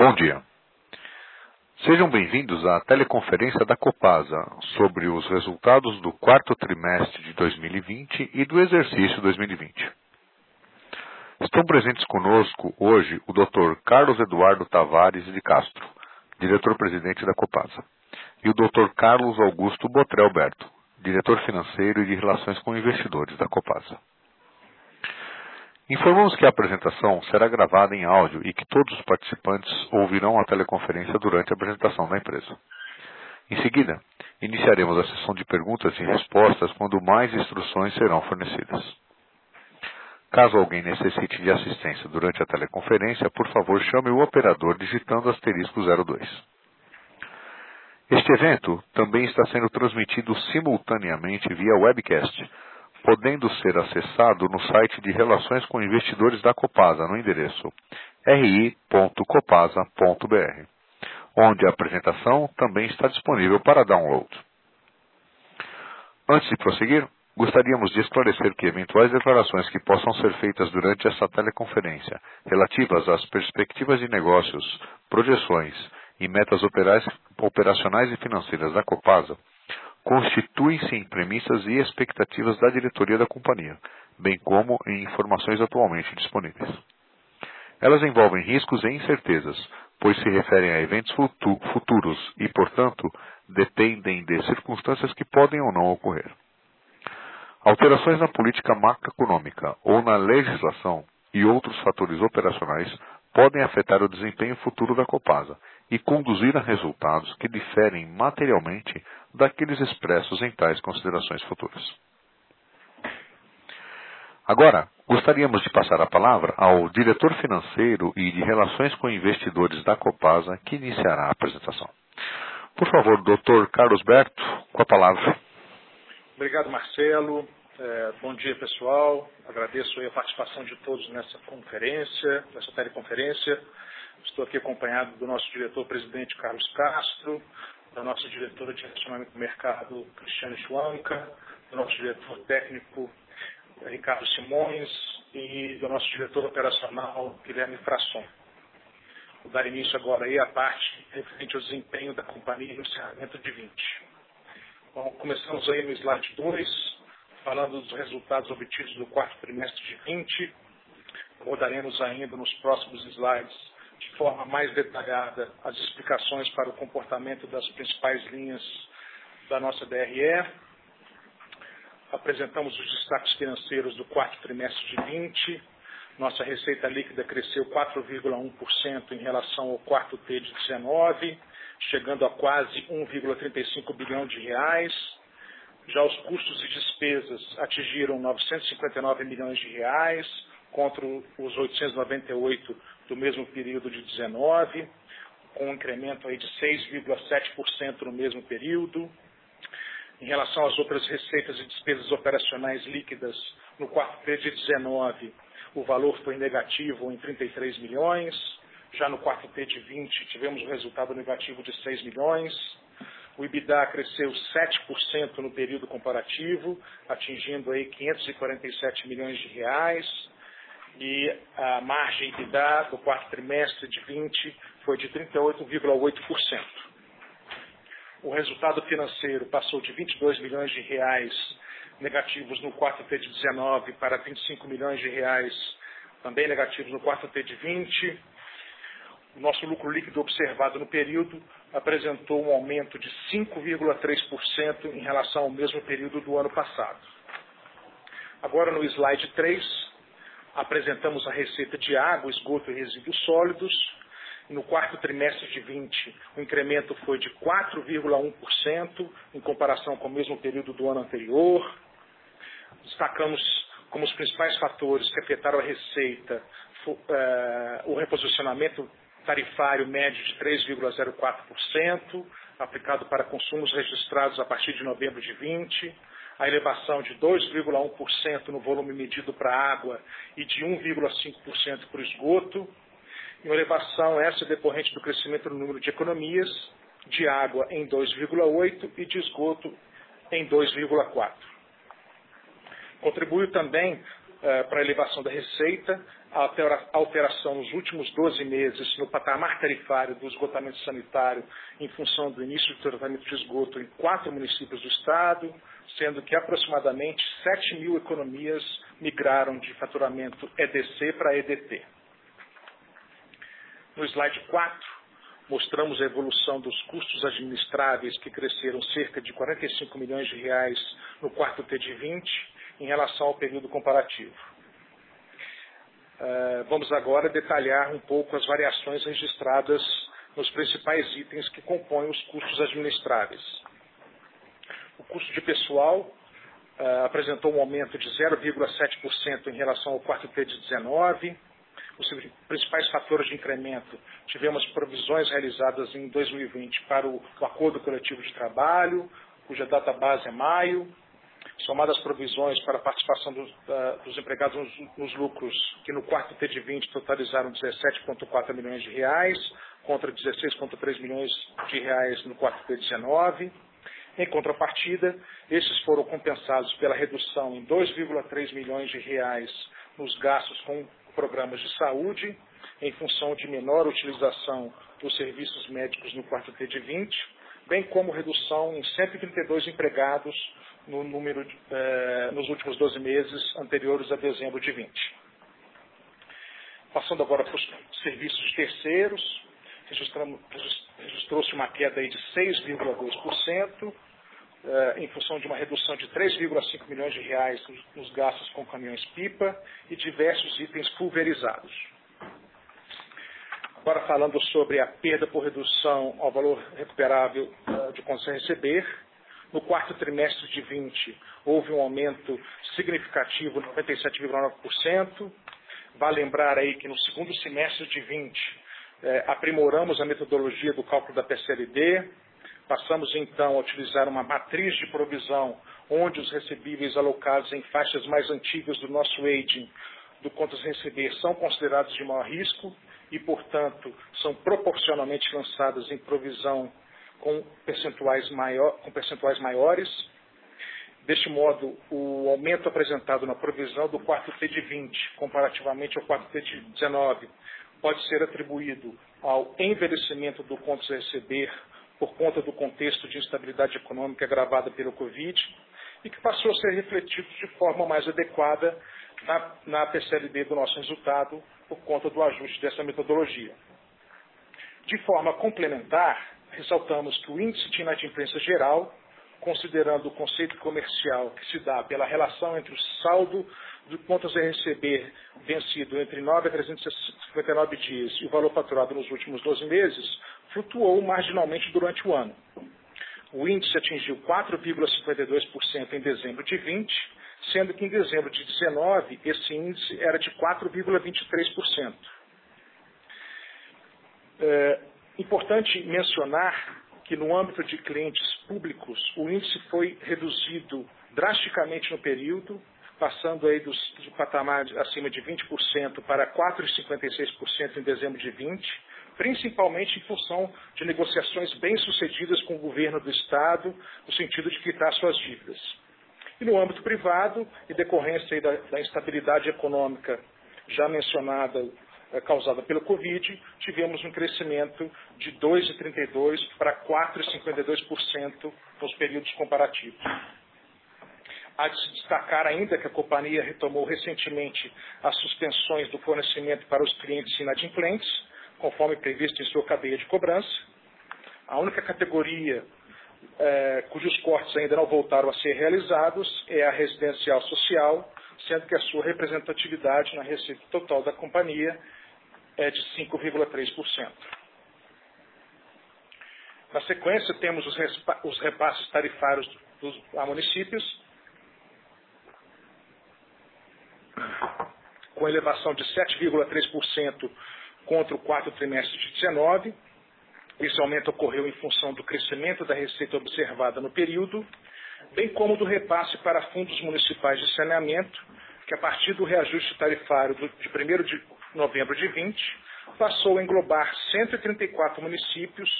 Bom dia. Sejam bem-vindos à teleconferência da Copasa sobre os resultados do quarto trimestre de 2020 e do exercício 2020. Estão presentes conosco hoje o Dr. Carlos Eduardo Tavares de Castro, diretor-presidente da Copasa, e o Dr. Carlos Augusto Botrel Berto, diretor financeiro e de relações com investidores da Copasa. Informamos que a apresentação será gravada em áudio e que todos os participantes ouvirão a teleconferência durante a apresentação da empresa. Em seguida, iniciaremos a sessão de perguntas e respostas quando mais instruções serão fornecidas. Caso alguém necessite de assistência durante a teleconferência, por favor chame o operador digitando asterisco 02. Este evento também está sendo transmitido simultaneamente via webcast podendo ser acessado no site de Relações com Investidores da Copasa, no endereço ri.copasa.br, onde a apresentação também está disponível para download. Antes de prosseguir, gostaríamos de esclarecer que eventuais declarações que possam ser feitas durante essa teleconferência, relativas às perspectivas de negócios, projeções e metas operacionais e financeiras da Copasa, constituem-se em premissas e expectativas da diretoria da companhia, bem como em informações atualmente disponíveis. Elas envolvem riscos e incertezas, pois se referem a eventos futuros e, portanto, dependem de circunstâncias que podem ou não ocorrer. Alterações na política macroeconômica ou na legislação e outros fatores operacionais podem afetar o desempenho futuro da Copasa e conduzir a resultados que diferem materialmente daqueles expressos em tais considerações futuras. Agora, gostaríamos de passar a palavra ao diretor financeiro e de relações com investidores da Copasa, que iniciará a apresentação. Por favor, doutor Carlos Berto, com a palavra. Obrigado, Marcelo. É, bom dia, pessoal. Agradeço a participação de todos nessa conferência, nessa teleconferência. Estou aqui acompanhado do nosso diretor-presidente Carlos Castro, da nossa diretora de relacionamento do mercado, Cristiane Schwanka, do nosso diretor técnico, Ricardo Simões, e do nosso diretor operacional, Guilherme Frasson. Vou dar início agora aí à parte referente ao desempenho da companhia no encerramento de 20. Bom, começamos aí no slide 2, falando dos resultados obtidos no quarto trimestre de 20. Rodaremos ainda nos próximos slides de forma mais detalhada as explicações para o comportamento das principais linhas da nossa DRE. Apresentamos os destaques financeiros do quarto trimestre de 20. Nossa receita líquida cresceu 4,1% em relação ao quarto T de 19, chegando a quase 1,35 bilhão de reais. Já os custos e despesas atingiram 959 milhões de reais, contra os 898 do mesmo período de 19, com um incremento aí de 6,7% no mesmo período. Em relação às outras receitas e despesas operacionais líquidas, no quarto T de 19, o valor foi negativo em 33 milhões. Já no quarto T de 20, tivemos um resultado negativo de 6 milhões. O EBITDA cresceu 7% no período comparativo, atingindo aí 547 milhões de reais e a margem EBITDA do quarto trimestre de 20 foi de 38,8%. O resultado financeiro passou de 22 milhões de reais negativos no quarto T de 19 para 25 milhões de reais também negativos no quarto T de 20. O nosso lucro líquido observado no período apresentou um aumento de 5,3% em relação ao mesmo período do ano passado. Agora no slide 3, apresentamos a receita de água, esgoto e resíduos sólidos. No quarto trimestre de 20, o incremento foi de 4,1% em comparação com o mesmo período do ano anterior. Destacamos como os principais fatores que afetaram a receita uh, o reposicionamento tarifário médio de 3,04%, aplicado para consumos registrados a partir de novembro de 20, a elevação de 2,1% no volume medido para água e de 1,5% para o esgoto, e uma elevação essa decorrente do crescimento no número de economias de água em 2,8% e de esgoto em 2,4%. Contribuiu também eh, para a elevação da receita, a alteração nos últimos 12 meses no patamar tarifário do esgotamento sanitário em função do início do tratamento de esgoto em quatro municípios do estado, sendo que aproximadamente 7 mil economias migraram de faturamento EDC para EDT. No slide 4, mostramos a evolução dos custos administráveis que cresceram cerca de 45 milhões de reais no quarto T de 20 em relação ao período comparativo. Uh, vamos agora detalhar um pouco as variações registradas nos principais itens que compõem os custos administráveis. O custo de pessoal uh, apresentou um aumento de 0,7% em relação ao quarto T de 19, os principais fatores de incremento, tivemos provisões realizadas em 2020 para o acordo coletivo de trabalho, cuja data base é maio, somadas as provisões para a participação dos, dos empregados nos, nos, lucros, que no quarto T de 20 totalizaram 17,4 milhões de reais, contra 16,3 milhões de reais no quarto T de 19. Em contrapartida, esses foram compensados pela redução em 2,3 milhões de reais nos gastos com programas de saúde, em função de menor utilização dos serviços médicos no quarto T de 20, bem como redução em 132 empregados no número eh, nos últimos 12 meses anteriores a dezembro de 20. Passando agora para os serviços terceiros, registrou-se uma queda de 6,2%, eh, em função de uma redução de 3,5 milhões de reais nos gastos com caminhões-pipa e diversos itens pulverizados. Agora falando sobre a perda por redução ao valor recuperável eh, de contas a receber, no quarto trimestre de 20 houve um aumento significativo, 97,9%. Vale lembrar aí que no segundo semestre de 20 eh, aprimoramos a metodologia do cálculo da PCLD, Passamos então a utilizar uma matriz de provisão, onde os recebíveis alocados em faixas mais antigas do nosso aging do contas receber são considerados de maior risco e, portanto, são proporcionalmente lançadas em provisão com percentuais, maior, com percentuais maiores. Deste modo, o aumento apresentado na provisão do quarto T de 20, comparativamente ao quarto T de 19, pode ser atribuído ao envelhecimento do contas a receber por conta do contexto de instabilidade econômica agravada pelo Covid e que passou a ser refletido de forma mais adequada na, na PCLD do nosso resultado por conta do ajuste dessa metodologia. De forma complementar, ressaltamos que o índice de inadimplência geral, considerando o conceito comercial que se dá pela relação entre o saldo de contas a receber vencido entre 9 a 359 dias e o valor faturado nos últimos 12 meses, flutuou marginalmente durante o ano. O índice atingiu 4,52% em dezembro de 20, sendo que em dezembro de 19 esse índice era de 4,23%. É importante mencionar que no âmbito de clientes públicos o índice foi reduzido drasticamente no período, passando aí dos, do patamar acima de 20% para 4,56% em dezembro de 20, principalmente em função de negociações bem-sucedidas com o governo do Estado, no sentido de quitar suas dívidas. E no âmbito privado, em decorrência da, da instabilidade econômica já mencionada, causada pelo Covid, tivemos um crescimento de 2,32% para 4,52% nos períodos comparativos. Há de se destacar ainda que a companhia retomou recentemente as suspensões do fornecimento para os clientes inadimplentes, conforme previsto em sua cadeia de cobrança. A única categoria é, cujos cortes ainda não voltaram a ser realizados é a residencial social, sendo que a sua representatividade na receita total da companhia é de 5,3%. Na sequência, temos os, repasses tarifários dos, a municípios, com elevação de 7,3% contra o quarto trimestre de 19. Esse aumento ocorreu em função do crescimento da receita observada no período, bem como do repasse para fundos municipais de saneamento, que a partir do reajuste tarifário de 1 de novembro de 20, passou a englobar 134 municípios,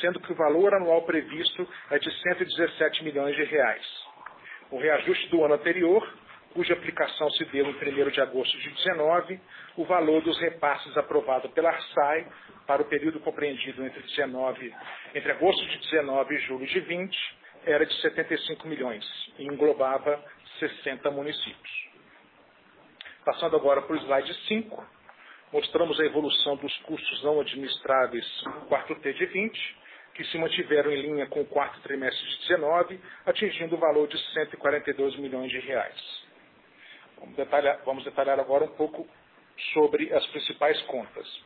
sendo que o valor anual previsto é de 117 milhões de reais. O reajuste do ano anterior cuja aplicação se deu em 1 de agosto de 19, o valor dos repasses aprovado pela ARSAI para o período compreendido entre, 19, entre agosto de 19 e julho de 20 era de 75 milhões e englobava 60 municípios. Passando agora para o slide 5, mostramos a evolução dos custos não administráveis no quarto T de 20, que se mantiveram em linha com o quarto trimestre de 19, atingindo o valor de 142 milhões de reais. Vamos detalhar, vamos detalhar agora um pouco sobre as principais contas.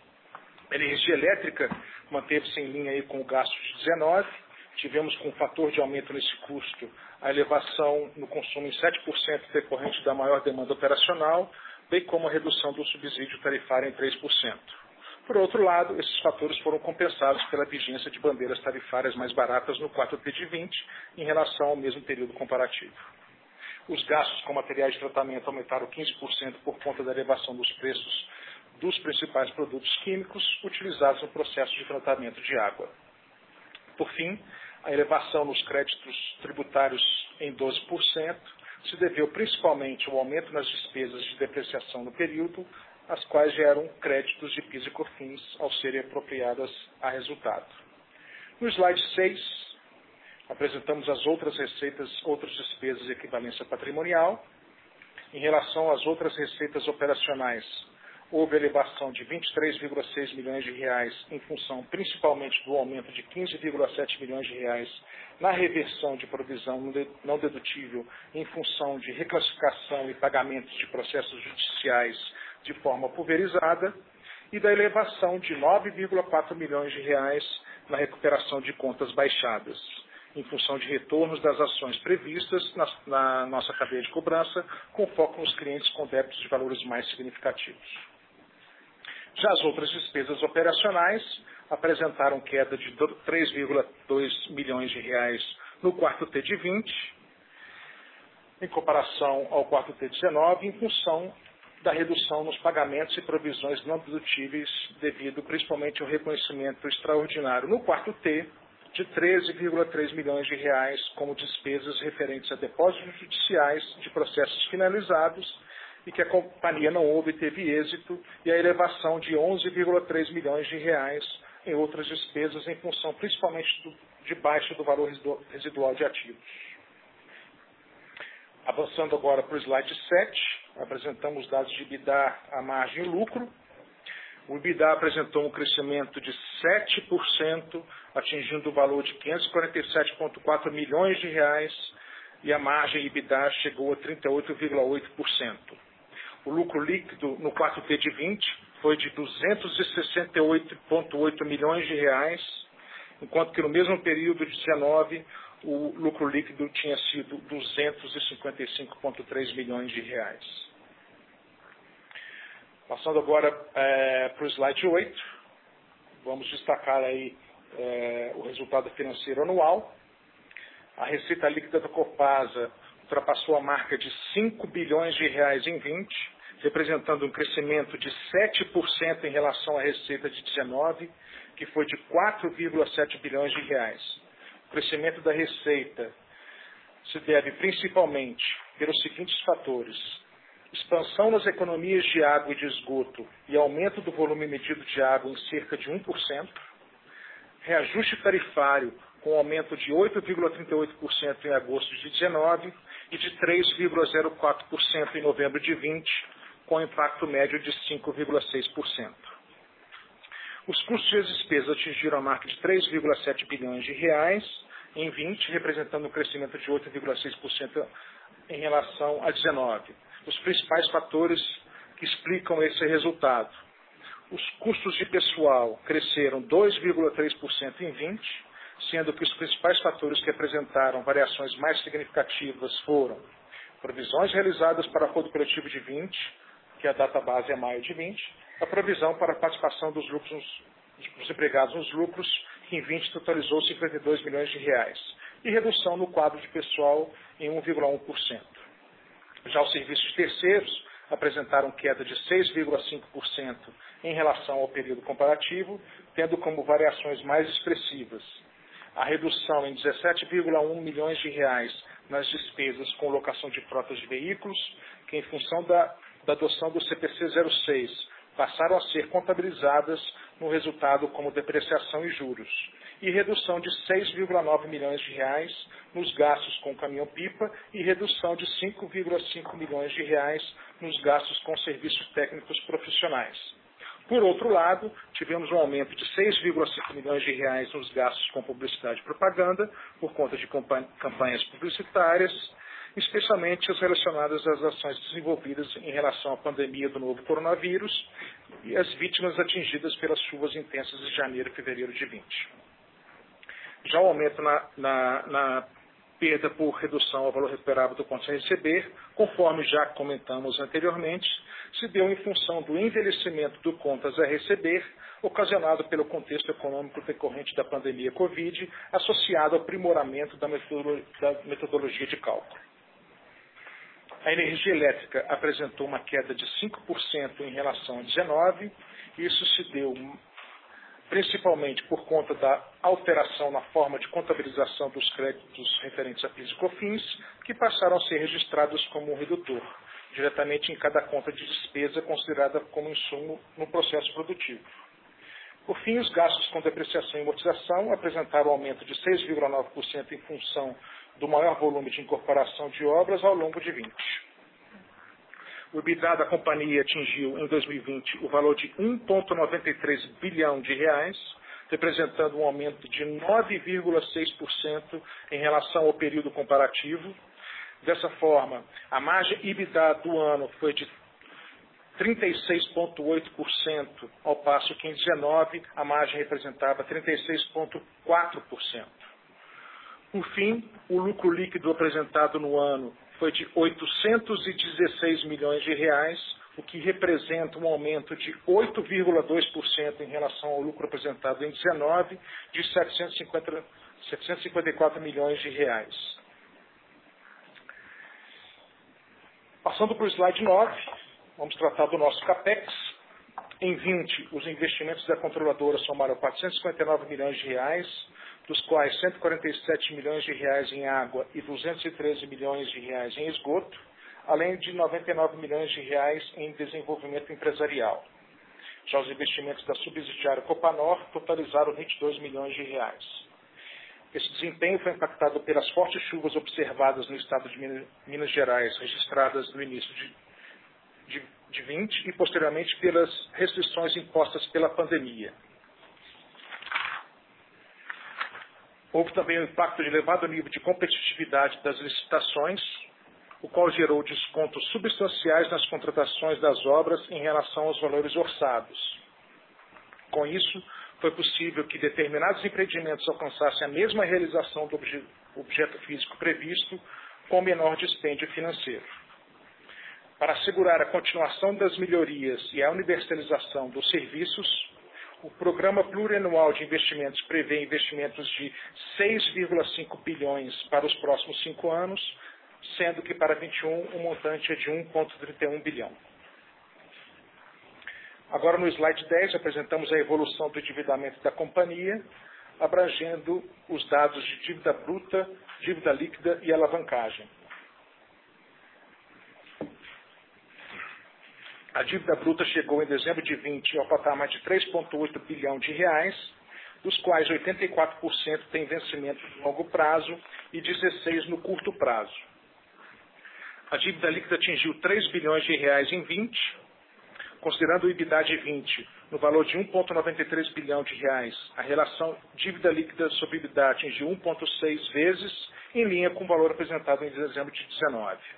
A energia elétrica manteve-se em linha aí com o gasto de 19, tivemos com um fator de aumento nesse custo a elevação no consumo em 7% decorrente da maior demanda operacional, bem como a redução do subsídio tarifário em 3%. Por outro lado, esses fatores foram compensados pela vigência de bandeiras tarifárias mais baratas no 4T de 20 em relação ao mesmo período comparativo. Os gastos com materiais de tratamento aumentaram 15% por conta da elevação dos preços dos principais produtos químicos utilizados no processo de tratamento de água. Por fim, a elevação nos créditos tributários em 12% se deveu principalmente ao aumento nas despesas de depreciação no período, as quais geram créditos de PIS e COFINS ao serem apropriadas a resultado. No slide 6, apresentamos as outras receitas, outras despesas e equivalência patrimonial. Em relação às outras receitas operacionais, houve elevação de 23,6 milhões de reais em função principalmente do aumento de 15,7 milhões de reais na reversão de provisão não dedutível em função de reclassificação e pagamentos de processos judiciais de forma pulverizada e da elevação de 9,4 milhões de reais na recuperação de contas baixadas, em função de retornos das ações previstas na, na nossa cadeia de cobrança, com foco nos clientes com débitos de valores mais significativos. Já as outras despesas operacionais apresentaram queda de 3,2 milhões de reais no quarto T de 20, em comparação ao quarto T de 19, em função da redução nos pagamentos e provisões não dedutíveis devido principalmente ao reconhecimento extraordinário no quarto T de 13,3 milhões de reais como despesas referentes a depósitos judiciais de processos finalizados e que a companhia não houve e teve êxito, e a elevação de 11,3 milhões de reais em outras despesas, em função principalmente do, de baixa do valor residual de ativos. Avançando agora para o slide 7, apresentamos dados de EBITDA, a margem e lucro. O EBITDA apresentou um crescimento de 7%, atingindo o valor de 547,4 milhões de reais, e a margem EBITDA chegou a 38,8%. O lucro líquido no 4T de 20 foi de 268,8 milhões de reais, enquanto que no mesmo período de 19 o lucro líquido tinha sido 255,3 milhões de reais. Passando agora é, para o slide 8, vamos destacar aí é, o resultado financeiro anual. A receita líquida da Copasa ultrapassou a marca de 5 bilhões de reais em 20, representando um crescimento de 7% em relação à receita de 19, que foi de 4,7 bilhões de reais. O crescimento da receita se deve principalmente pelos seguintes fatores: expansão nas economias de água e de esgoto e aumento do volume medido de água em cerca de 1%, reajuste tarifário com aumento de 8,38% em agosto de 19 e de 3,04% em novembro de 20, com impacto médio de 5,6%. Os custos e as despesas atingiram a marca de 3,7 bilhões de reais em 20, representando um crescimento de 8,6% em relação a 19. Os principais fatores que explicam esse resultado. Os custos de pessoal cresceram 2,3% em 20, sendo que os principais fatores que apresentaram variações mais significativas foram provisões realizadas para acordo coletivo de 20, que a data base é maio de 20, a provisão para a participação dos lucros dos empregados nos lucros, que em 20 totalizou 52 milhões de reais, e redução no quadro de pessoal em 1,1%. Já os serviços terceiros apresentaram queda de 6,5% em relação ao período comparativo, tendo como variações mais expressivas a redução em 17,1 milhões de reais nas despesas com locação de frotas de veículos, que em função da, da adoção do CPC 06 passaram a ser contabilizadas no resultado como depreciação e juros, e redução de 6,9 milhões de reais nos gastos com caminhão-pipa e redução de 5,5 milhões de reais nos gastos com serviços técnicos profissionais. Por outro lado, tivemos um aumento de 6,5 milhões de reais nos gastos com publicidade e propaganda, por conta de campanhas publicitárias, especialmente as relacionadas às ações desenvolvidas em relação à pandemia do novo coronavírus e as vítimas atingidas pelas chuvas intensas de janeiro e fevereiro de 20. Já o aumento na, na, na perda por redução ao valor recuperável do conto a receber, conforme já comentamos anteriormente, se deu em função do envelhecimento do contas a receber, ocasionado pelo contexto econômico decorrente da pandemia Covid, associado ao aprimoramento da metodologia de cálculo. A energia elétrica apresentou uma queda de 5% em relação a 19. Isso se deu principalmente por conta da alteração na forma de contabilização dos créditos referentes a PIS e COFINS, que passaram a ser registrados como um redutor, diretamente em cada conta de despesa considerada como insumo no processo produtivo. Por fim, os gastos com depreciação e amortização apresentaram aumento de 6,9% em função do maior volume de incorporação de obras ao longo de 20. O EBITDA da companhia atingiu em 2020 o valor de 1,93 bilhão de reais, representando um aumento de 9,6% em relação ao período comparativo. Dessa forma, a margem EBITDA do ano foi de 36,8%, ao passo que em 2019 a margem representava 36,4%. Por fim, o lucro líquido apresentado no ano foi de 816 milhões de reais, o que representa um aumento de 8,2% em relação ao lucro apresentado em 19 de 750, 754 milhões de reais. Passando para o slide 9, vamos tratar do nosso CAPEX. Em 20, os investimentos da controladora somaram 459 milhões de reais, dos quais 147 milhões de reais em água e 213 milhões de reais em esgoto, além de 99 milhões de reais em desenvolvimento empresarial. Já os investimentos da subsidiária Copanor totalizaram 22 milhões de reais. Esse desempenho foi impactado pelas fortes chuvas observadas no estado de Minas Gerais, registradas no início de, de, de 20 e posteriormente pelas restrições impostas pela pandemia. Houve também o impacto de elevado nível de competitividade das licitações, o qual gerou descontos substanciais nas contratações das obras em relação aos valores orçados. Com isso, foi possível que determinados empreendimentos alcançassem a mesma realização do objeto físico previsto com menor dispêndio financeiro. Para assegurar a continuação das melhorias e a universalização dos serviços, o programa plurianual de investimentos prevê investimentos de 6,5 bilhões para os próximos cinco anos, sendo que para 21 o montante é de 1,31 bilhão. Agora no slide 10 apresentamos a evolução do endividamento da companhia, abrangendo os dados de dívida bruta, dívida líquida e alavancagem. A dívida bruta chegou em dezembro de 20 ao patamar de 3,8 bilhão de reais, dos quais 84% tem vencimento de longo prazo e 16% no curto prazo. A dívida líquida atingiu 3 bilhões de reais em 20, considerando o EBITDA de 20 no valor de 1,93 bilhão de reais. A relação dívida líquida sobre EBITDA atingiu 1,6 vezes, em linha com o valor apresentado em dezembro de 19.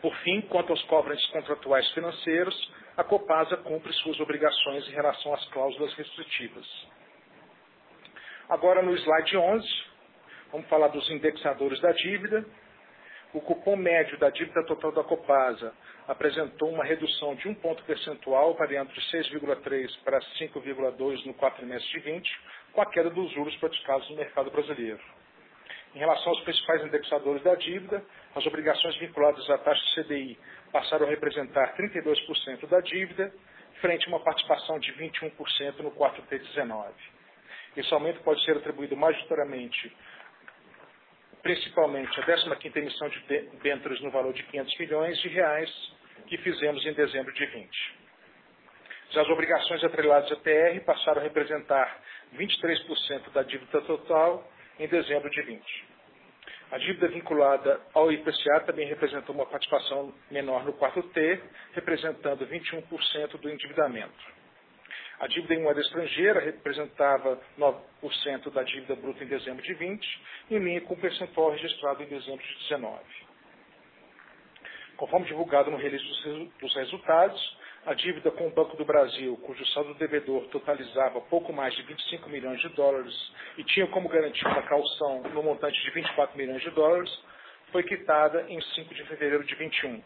Por fim, quanto aos cobrantes contratuais financeiros, a Copasa cumpre suas obrigações em relação às cláusulas restritivas. Agora, no slide 11, vamos falar dos indexadores da dívida. O cupom médio da dívida total da Copasa apresentou uma redução de um ponto percentual, variando de 6,3 para 5,2 no quatrimestre de 20, com a queda dos juros praticados no mercado brasileiro. Em relação aos principais indexadores da dívida, as obrigações vinculadas à taxa CDI passaram a representar 32% da dívida, frente a uma participação de 21% no 4T19. Esse aumento pode ser atribuído majoritariamente, principalmente, à 15ª emissão de debêntures no valor de 500 milhões de reais que fizemos em dezembro de 20. Já as obrigações atreladas à TR passaram a representar 23% da dívida total em dezembro de 20. A dívida vinculada ao IPCA também representou uma participação menor no quarto T, representando 21% do endividamento. A dívida em moeda estrangeira representava 9% da dívida bruta em dezembro de 20, em linha com o percentual registrado em dezembro de 19. Conforme divulgado no release dos resultados, a dívida com o Banco do Brasil, cujo saldo devedor totalizava pouco mais de 25 milhões de dólares e tinha como garantia uma calção no montante de 24 milhões de dólares, foi quitada em 5 de fevereiro de 21.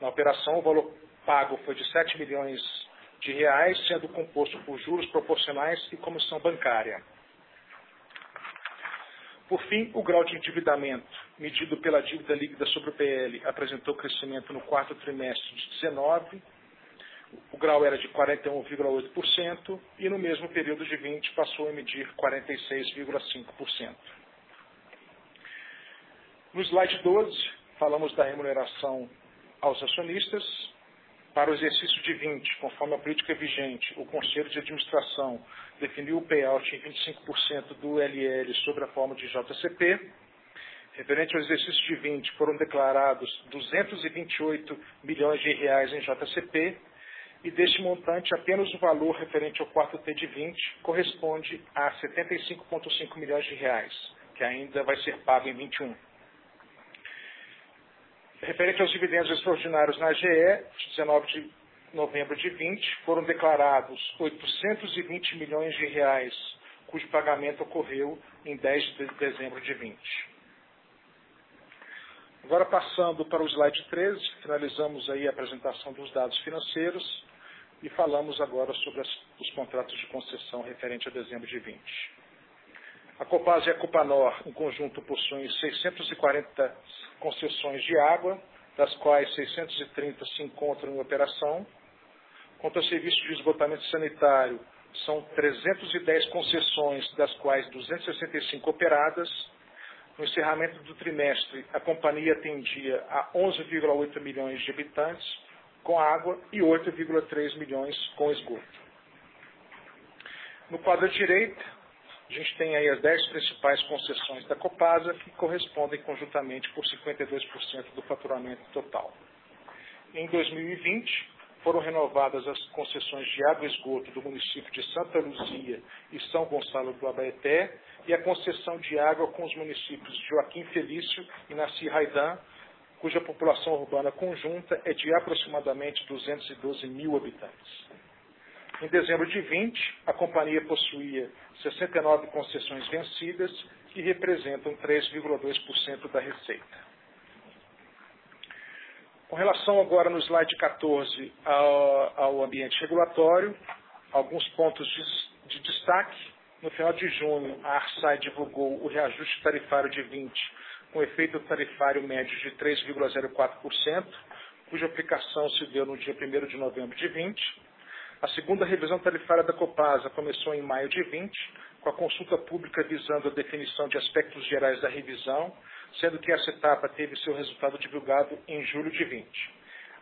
Na operação, o valor pago foi de 7 milhões de reais, sendo composto por juros proporcionais e comissão bancária. Por fim, o grau de endividamento, medido pela dívida líquida sobre o PL, apresentou crescimento no quarto trimestre de 19. O grau era de 41,8% e no mesmo período de 20 passou a medir 46,5%. No slide 12, falamos da remuneração aos acionistas. Para o exercício de 20, conforme a política vigente, o Conselho de Administração definiu o payout em 25% do LL sobre a forma de JCP. Referente ao exercício de 20, foram declarados 228 milhões de reais em JCP e deste montante apenas o valor referente ao quarto T de 20 corresponde a 75,5 milhões de reais, que ainda vai ser pago em 21. Referente aos dividendos extraordinários na GE, de 19 de novembro de 20, foram declarados 820 milhões de reais, cujo pagamento ocorreu em 10 de dezembro de 20. Agora passando para o slide 13, finalizamos aí a apresentação dos dados financeiros e falamos agora sobre as, os contratos de concessão referente a dezembro de 20. A Copasa e a Copanor, em conjunto, possuem 640 concessões de água, das quais 630 se encontram em operação. Quanto ao serviço de esgotamento sanitário, são 310 concessões, das quais 265 operadas. No encerramento do trimestre, a companhia atendia a 11,8 milhões de habitantes com água e 8,3 milhões com esgoto. No quadro direito, a gente tem aí as 10 principais concessões da Copasa, que correspondem conjuntamente por 52% do faturamento total. Em 2020, foram renovadas as concessões de água e esgoto do município de Santa Luzia e São Gonçalo do Abaeté e a concessão de água com os municípios de Joaquim Felício e Nasci Raidan, cuja população urbana conjunta é de aproximadamente 212 mil habitantes. Em dezembro de 20, a companhia possuía 69 concessões vencidas, que representam 3,2% da receita. Com relação agora no slide 14 ao, ao ambiente regulatório, alguns pontos de, de, destaque. No final de junho, a Arsai divulgou o reajuste tarifário de 20, com efeito tarifário médio de 3,04%, cuja aplicação se deu no dia 1 de novembro de 20. A segunda revisão tarifária da Copasa começou em maio de 20, com a consulta pública visando a definição de aspectos gerais da revisão, sendo que essa etapa teve seu resultado divulgado em julho de 20.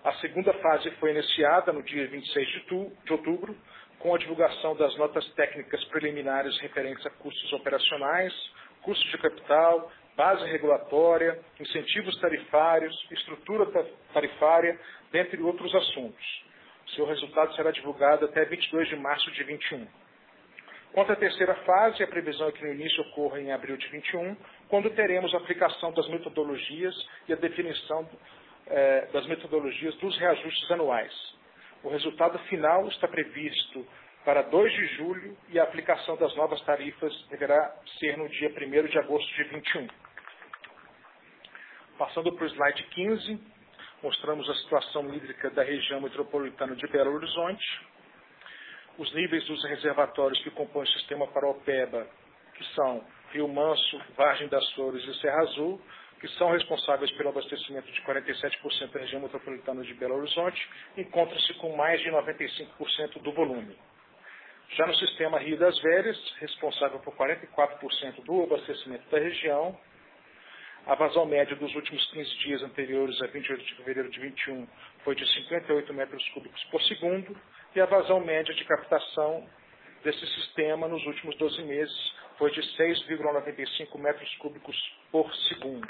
A segunda fase foi iniciada no dia 26 de, tu, de outubro, com a divulgação das notas técnicas preliminares referentes a custos operacionais, custos de capital, base regulatória, incentivos tarifários, estrutura tarifária, dentre outros assuntos. Seu resultado será divulgado até 22 de março de 21. Quanto à terceira fase, a previsão é que no início ocorra em abril de 21, quando teremos a aplicação das metodologias e a definição eh, das metodologias dos reajustes anuais. O resultado final está previsto para 2 de julho e a aplicação das novas tarifas deverá ser no dia 1 de agosto de 21. Passando para o slide 15, mostramos a situação hídrica da região metropolitana de Belo Horizonte, os níveis dos reservatórios que compõem o sistema Paraopeba, que são Rio Manso, Vargem das Flores e Serra Azul, que são responsáveis pelo abastecimento de 47% da região metropolitana de Belo Horizonte, encontram-se com mais de 95% do volume. Já no sistema Rio das Velhas, responsável por 44% do abastecimento da região, a vazão média dos últimos 15 dias anteriores a 28 de fevereiro de 21 foi de 58 metros cúbicos por segundo e a vazão média de captação desse sistema nos últimos 12 meses foi de 6,95 metros cúbicos por segundo.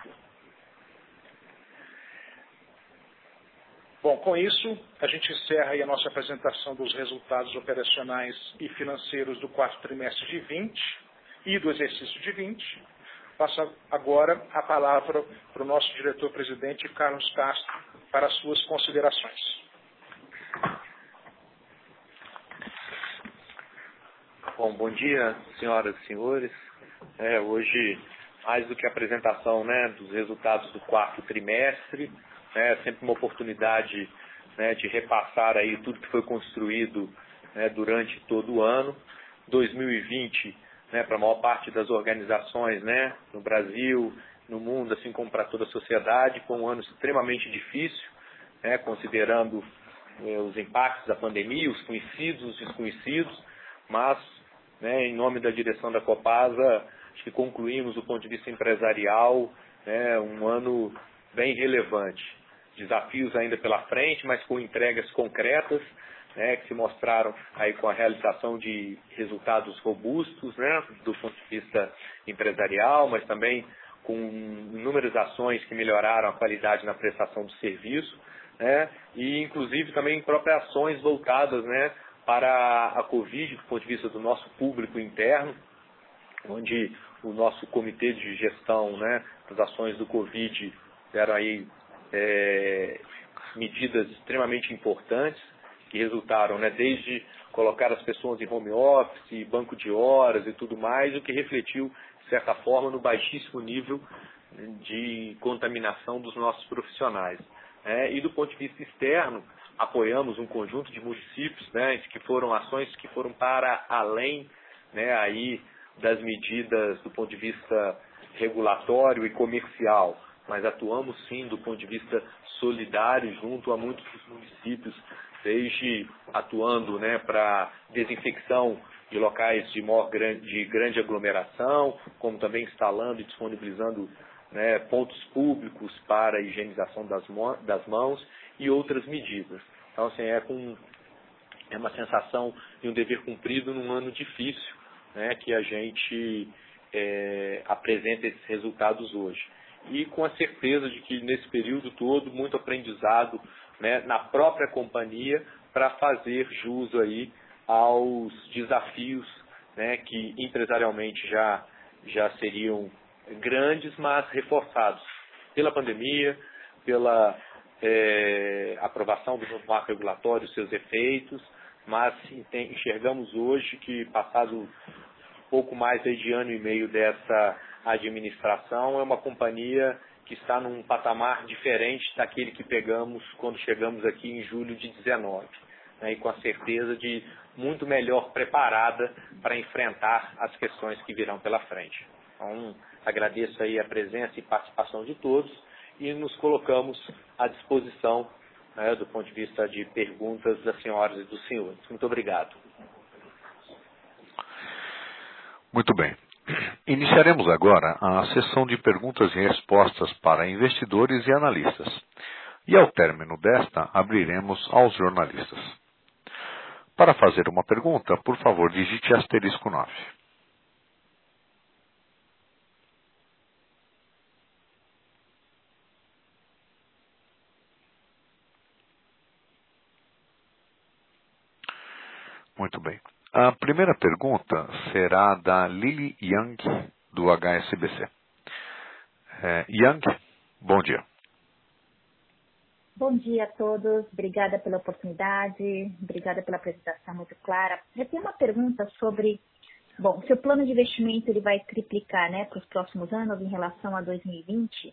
Bom, com isso, a gente encerra a nossa apresentação dos resultados operacionais e financeiros do quarto trimestre de 20 e do exercício de 20. Passo agora a palavra para o nosso diretor-presidente, Carlos Castro, para as suas considerações. Bom, bom dia, senhoras e senhores. É, hoje, mais do que a apresentação né, dos resultados do quarto trimestre, é sempre uma oportunidade né, de repassar aí tudo que foi construído né, durante todo o ano. 2020, né, para a maior parte das organizações né, no Brasil, no mundo, assim como para toda a sociedade, foi um ano extremamente difícil, né, considerando eh, os impactos da pandemia, os conhecidos, os desconhecidos, mas, né, em nome da direção da Copasa, acho que concluímos do ponto de vista empresarial né, um ano bem relevante. Desafios ainda pela frente, mas com entregas concretas, né, que se mostraram aí com a realização de resultados robustos, né, do ponto de vista empresarial, mas também com inúmeras ações que melhoraram a qualidade na prestação do serviço, né, e inclusive também próprias ações voltadas, né, para a Covid, do ponto de vista do nosso público interno, onde o nosso comitê de gestão, né, das ações do Covid deram aí é, medidas extremamente importantes que resultaram né, desde colocar as pessoas em home office, banco de horas e tudo mais, o que refletiu, de certa forma, no baixíssimo nível de contaminação dos nossos profissionais. É, e do ponto de vista externo, apoiamos um conjunto de municípios, né, que foram ações que foram para além né, aí das medidas do ponto de vista regulatório e comercial mas atuamos sim do ponto de vista solidário junto a muitos municípios, desde atuando né, para desinfecção de locais de, maior, de grande aglomeração, como também instalando e disponibilizando né, pontos públicos para a higienização das, das mãos e outras medidas. Então, assim, é, com, é uma sensação de um dever cumprido num ano difícil né, que a gente é, apresenta esses resultados hoje e com a certeza de que nesse período todo muito aprendizado né, na própria companhia para fazer jus aí aos desafios né, que empresarialmente já, já seriam grandes, mas reforçados pela pandemia, pela é, aprovação do novo marco regulatório, seus efeitos, mas enxergamos hoje que passado pouco mais de ano e meio dessa administração é uma companhia que está num patamar diferente daquele que pegamos quando chegamos aqui em julho de 19, né, e com a certeza de muito melhor preparada para enfrentar as questões que virão pela frente. Então, agradeço aí a presença e participação de todos e nos colocamos à disposição né, do ponto de vista de perguntas das senhoras e dos senhores. Muito obrigado. Muito bem. Iniciaremos agora a sessão de perguntas e respostas para investidores e analistas. E ao término desta, abriremos aos jornalistas. Para fazer uma pergunta, por favor, digite asterisco 9. Muito bem. A primeira pergunta será da Lili Young, do HSBC. É, Young, bom dia. Bom dia a todos, obrigada pela oportunidade, obrigada pela apresentação muito clara. Eu tenho uma pergunta sobre, bom, seu plano de investimento ele vai triplicar né, para os próximos anos em relação a 2020 uh,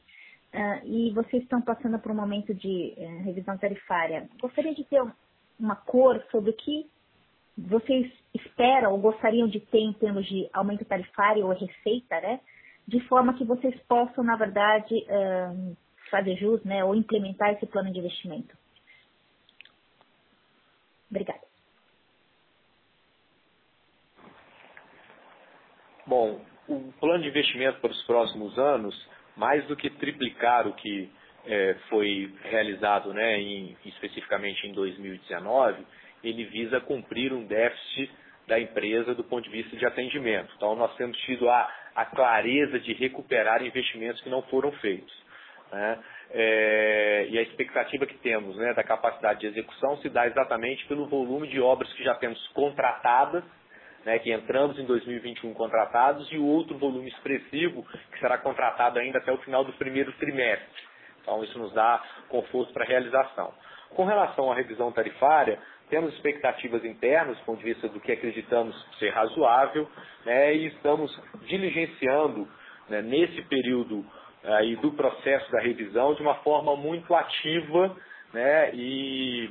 ah, e vocês estão passando por um momento de uh, revisão tarifária. Gostaria de ter uma cor sobre o que vocês esperam ou gostariam de ter em termos de aumento tarifário ou receita, né? De forma que vocês possam, na verdade, fazer jus, né? Ou implementar esse plano de investimento. Obrigada. Bom, o plano de investimento para os próximos anos, mais do que triplicar o que é, foi realizado né, em, especificamente em 2019, ele visa cumprir um déficit da empresa do ponto de vista de atendimento. Então, nós temos tido a, a clareza de recuperar investimentos que não foram feitos. Né? É, e a expectativa que temos né, da capacidade de execução se dá exatamente pelo volume de obras que já temos contratadas, né, que entramos em 2021 contratados, e o outro volume expressivo que será contratado ainda até o final do primeiro trimestre. Então, isso nos dá conforto para a realização. Com relação à revisão tarifária, temos expectativas internas, do ponto de vista do que acreditamos ser razoável, né, e estamos diligenciando né, nesse período aí, do processo da revisão de uma forma muito ativa né, e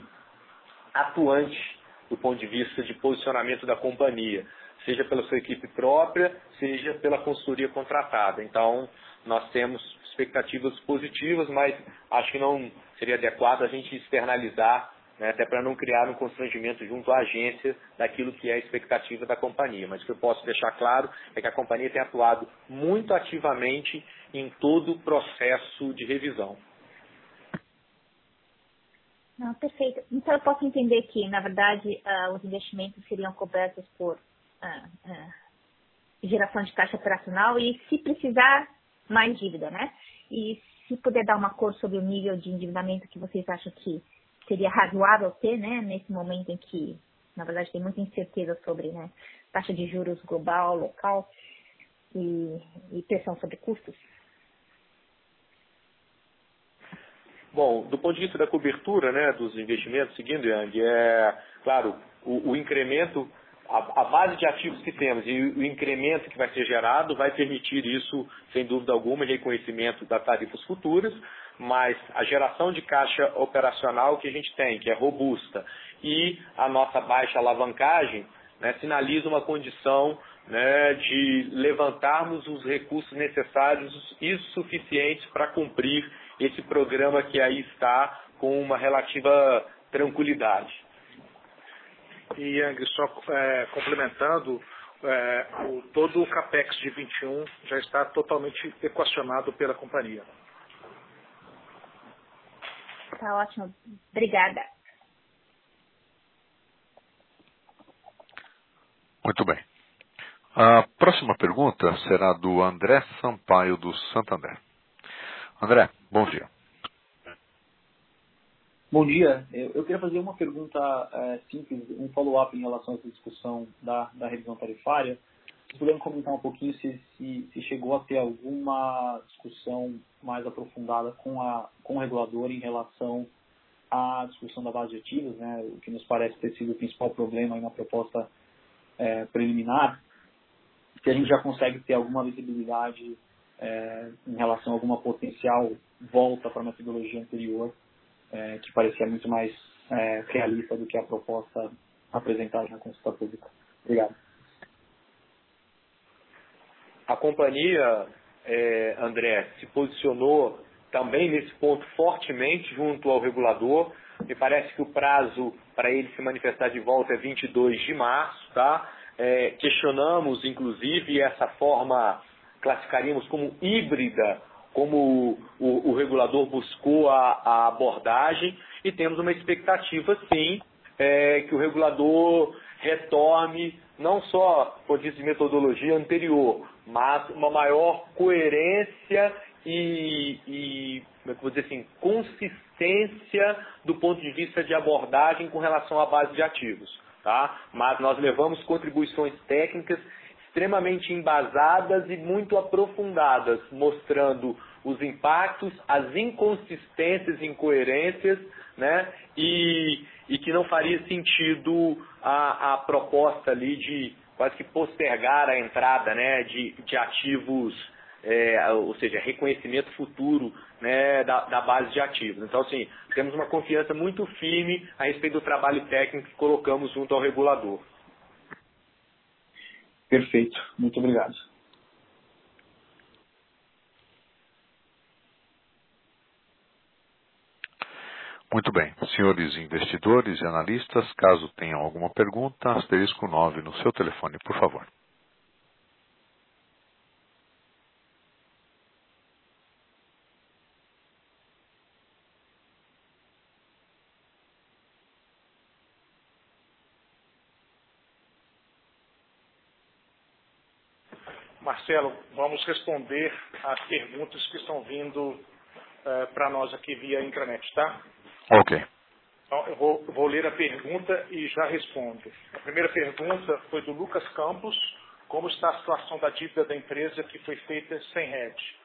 atuante do ponto de vista de posicionamento da companhia, seja pela sua equipe própria, seja pela consultoria contratada. Então, nós temos expectativas positivas, mas acho que não seria adequado a gente externalizar né, até para não criar um constrangimento junto à agência daquilo que é a expectativa da companhia. Mas o que eu posso deixar claro é que a companhia tem atuado muito ativamente em todo o processo de revisão. Não, perfeito. Então eu posso entender que, na verdade, uh, os investimentos seriam cobertos por uh, uh, geração de caixa operacional e, se precisar, mais dívida, né? E se puder dar uma cor sobre o nível de endividamento que vocês acham que seria razoável ter, né, nesse momento em que, na verdade, tem muita incerteza sobre né, taxa de juros global, local e, e pressão sobre custos? Bom, do ponto de vista da cobertura né, dos investimentos, seguindo, Yang, é, claro, o, o incremento, a, a, base de ativos que temos e o incremento que vai ser gerado vai permitir isso, sem dúvida alguma, reconhecimento das tarifas futuras, mas a geração de caixa operacional que a gente tem, que é robusta, e a nossa baixa alavancagem, né, sinaliza uma condição né, de levantarmos os recursos necessários e suficientes para cumprir esse programa que aí está com uma relativa tranquilidade. E Yang, só é, complementando, é, o, todo o CAPEX de 21 já está totalmente equacionado pela companhia. Tá ótimo. Obrigada. Muito bem. A próxima pergunta será do André Sampaio, do Santander. André, bom dia. Bom dia. Eu queria fazer uma pergunta é, simples, um follow-up em relação a essa discussão da, da revisão tarifária. Puderem comentar um pouquinho se, se, se, chegou a ter alguma discussão mais aprofundada com, a, com o regulador em relação à discussão da base de ativos, né, o que nos parece ter sido o principal problema na proposta é, preliminar, se a gente já consegue ter alguma visibilidade é, em relação a alguma potencial volta para a metodologia anterior, é, que parecia muito mais é, realista do que a proposta apresentada na consulta pública. Obrigado. A companhia, é, André, se posicionou também nesse ponto fortemente junto ao regulador. Me parece que o prazo para ele se manifestar de volta é 22 de março, tá? É, questionamos, inclusive, essa forma classificaríamos como híbrida, como o, o regulador buscou a, a, abordagem, e temos uma expectativa, sim, é, que o regulador retorne não só por de metodologia anterior, mas uma maior coerência e, e é vou dizer assim, consistência do ponto de vista de abordagem com relação à base de ativos. Tá? Mas nós levamos contribuições técnicas extremamente embasadas e muito aprofundadas, mostrando os impactos, as inconsistências e incoerências, né? E, e que não faria sentido a, a proposta ali de quase que postergar a entrada né, de, de ativos, é, ou seja, reconhecimento futuro né, da, da, base de ativos. Então, assim, temos uma confiança muito firme a respeito do trabalho técnico que colocamos junto ao regulador. Perfeito. Muito obrigado. Muito bem. Senhores investidores e analistas, caso tenham alguma pergunta, asterisco 9 no seu telefone, por favor. Marcelo, vamos responder às perguntas que estão vindo eh, uh, para nós aqui via intranet, tá? Ok. Então, eu vou, vou, ler a pergunta e já respondo. A primeira pergunta foi do Lucas Campos. Como está a situação da dívida da empresa que foi feita sem hedge?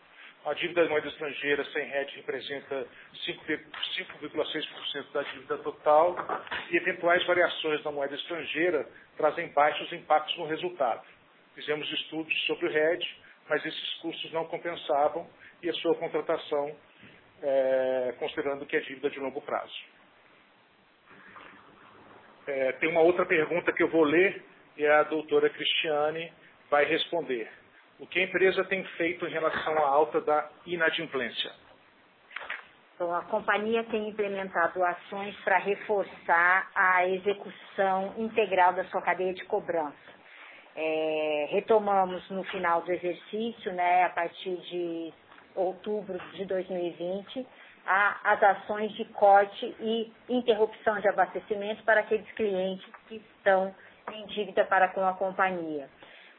A dívida de moeda estrangeira sem hedge representa 5,6% da dívida total e eventuais variações da moeda estrangeira trazem baixos impactos no resultado. Fizemos estudos sobre o hedge, mas esses custos não compensavam e a sua contratação, é, considerando que é dívida de longo prazo. É, tem uma outra pergunta que eu vou ler e a doutora Cristiane vai responder o que a empresa tem feito em relação à alta da inadimplência? Então, a companhia tem implementado ações para reforçar a execução integral da sua cadeia de cobrança. É, retomamos no final do exercício, né, a partir de outubro de 2020, a, as ações de corte e interrupção de abastecimento para aqueles clientes que estão em dívida para com a companhia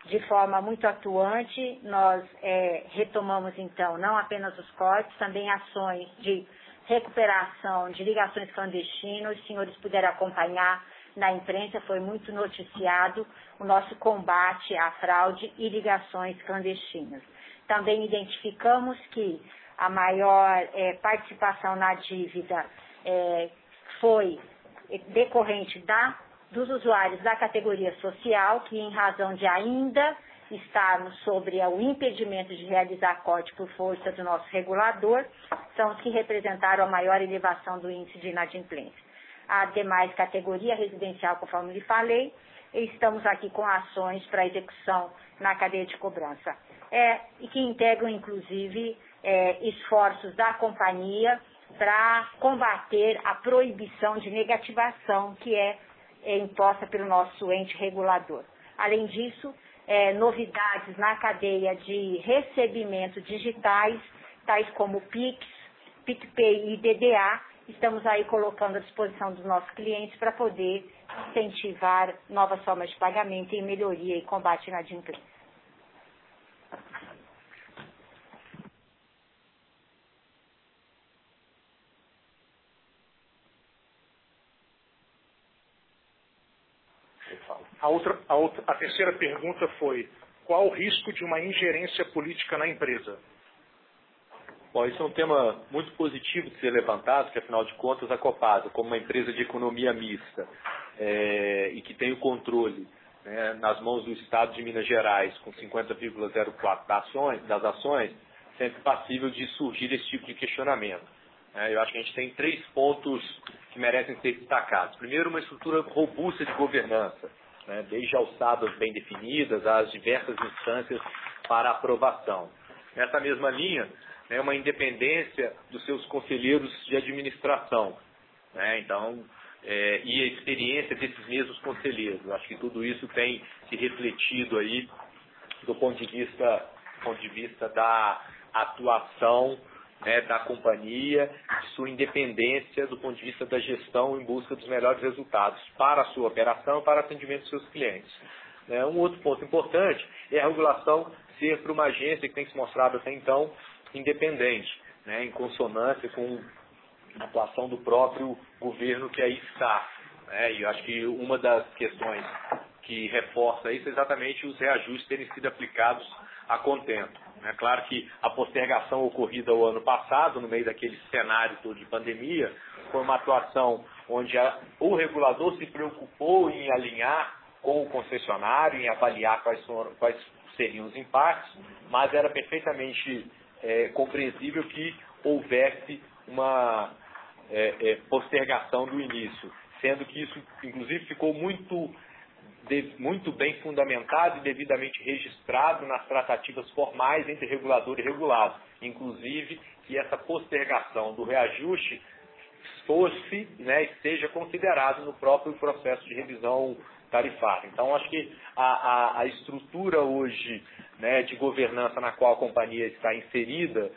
de forma muito atuante. Nós é, retomamos, então, não apenas os cortes, também ações de recuperação de ligações clandestinas. Os senhores puderam acompanhar na imprensa, foi muito noticiado o nosso combate à fraude e ligações clandestinas. Também identificamos que a maior é, participação na dívida é, foi decorrente da dos usuários da categoria social, que em razão de ainda estarmos sobre o impedimento de realizar corte por força do nosso regulador, são os que representaram a maior elevação do índice de inadimplência. A demais categoria residencial, conforme lhe falei, estamos aqui com ações para execução na cadeia de cobrança, é, e que integram, inclusive, é, esforços da companhia para combater a proibição de negativação, que é é, imposta pelo nosso ente regulador. Além disso, é, novidades na cadeia de recebimento digitais, tais como PIX, PicPay e DDA, estamos aí colocando à disposição dos nossos clientes para poder incentivar novas formas de pagamento e melhoria e combate na inadimplência. A, outra, a, outra, a terceira pergunta foi: qual o risco de uma ingerência política na empresa? Bom, isso é um tema muito positivo de ser levantado, que afinal de contas a Copasa, como uma empresa de economia mista é, e que tem o controle né, nas mãos do Estado de Minas Gerais, com 50,04% das ações, das ações, sempre passível de surgir esse tipo de questionamento. É, eu acho que a gente tem três pontos que merecem ser destacados. Primeiro, uma estrutura robusta de governança né, desde alçadas bem definidas às diversas instâncias para aprovação. Nessa mesma linha, né, uma independência dos seus conselheiros de administração. Né, então, é, e a experiência desses mesmos conselheiros. Acho que tudo isso tem se refletido aí do ponto de vista, do ponto de vista da atuação né, da companhia, de sua independência do ponto de vista da gestão em busca dos melhores resultados para a sua operação e para atendimento dos seus clientes. É, um outro ponto importante é a regulação ser para uma agência que tem se mostrado até então independente, né, em consonância com a atuação do próprio governo que aí está. Né, e eu acho que uma das questões que reforça isso é exatamente os reajustes terem sido aplicados a contento. É claro que a postergação ocorrida o ano passado, no meio daquele cenário todo de pandemia, foi uma atuação onde a, o regulador se preocupou em alinhar com o concessionário, em avaliar quais, quais seriam os impactos, mas era perfeitamente é, compreensível que houvesse uma é, é, postergação do início, sendo que isso, inclusive, ficou muito muito bem fundamentado e devidamente registrado nas tratativas formais entre regulador e regulado. Inclusive, que essa postergação do reajuste fosse né, seja considerado no próprio processo de revisão tarifária. Então, acho que a, a, a estrutura hoje né, de governança na qual a companhia está inserida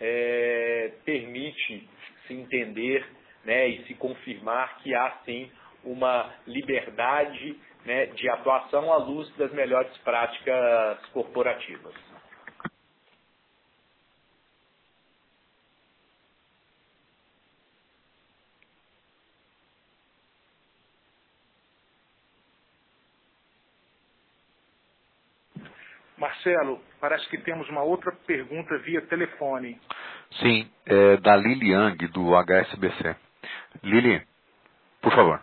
é, permite se entender né, e se confirmar que há sim uma liberdade né, de atuação à luz das melhores práticas corporativas. Marcelo, parece que temos uma outra pergunta via telefone. Sim, é da Lili Yang, do HSBC. Lili, por favor.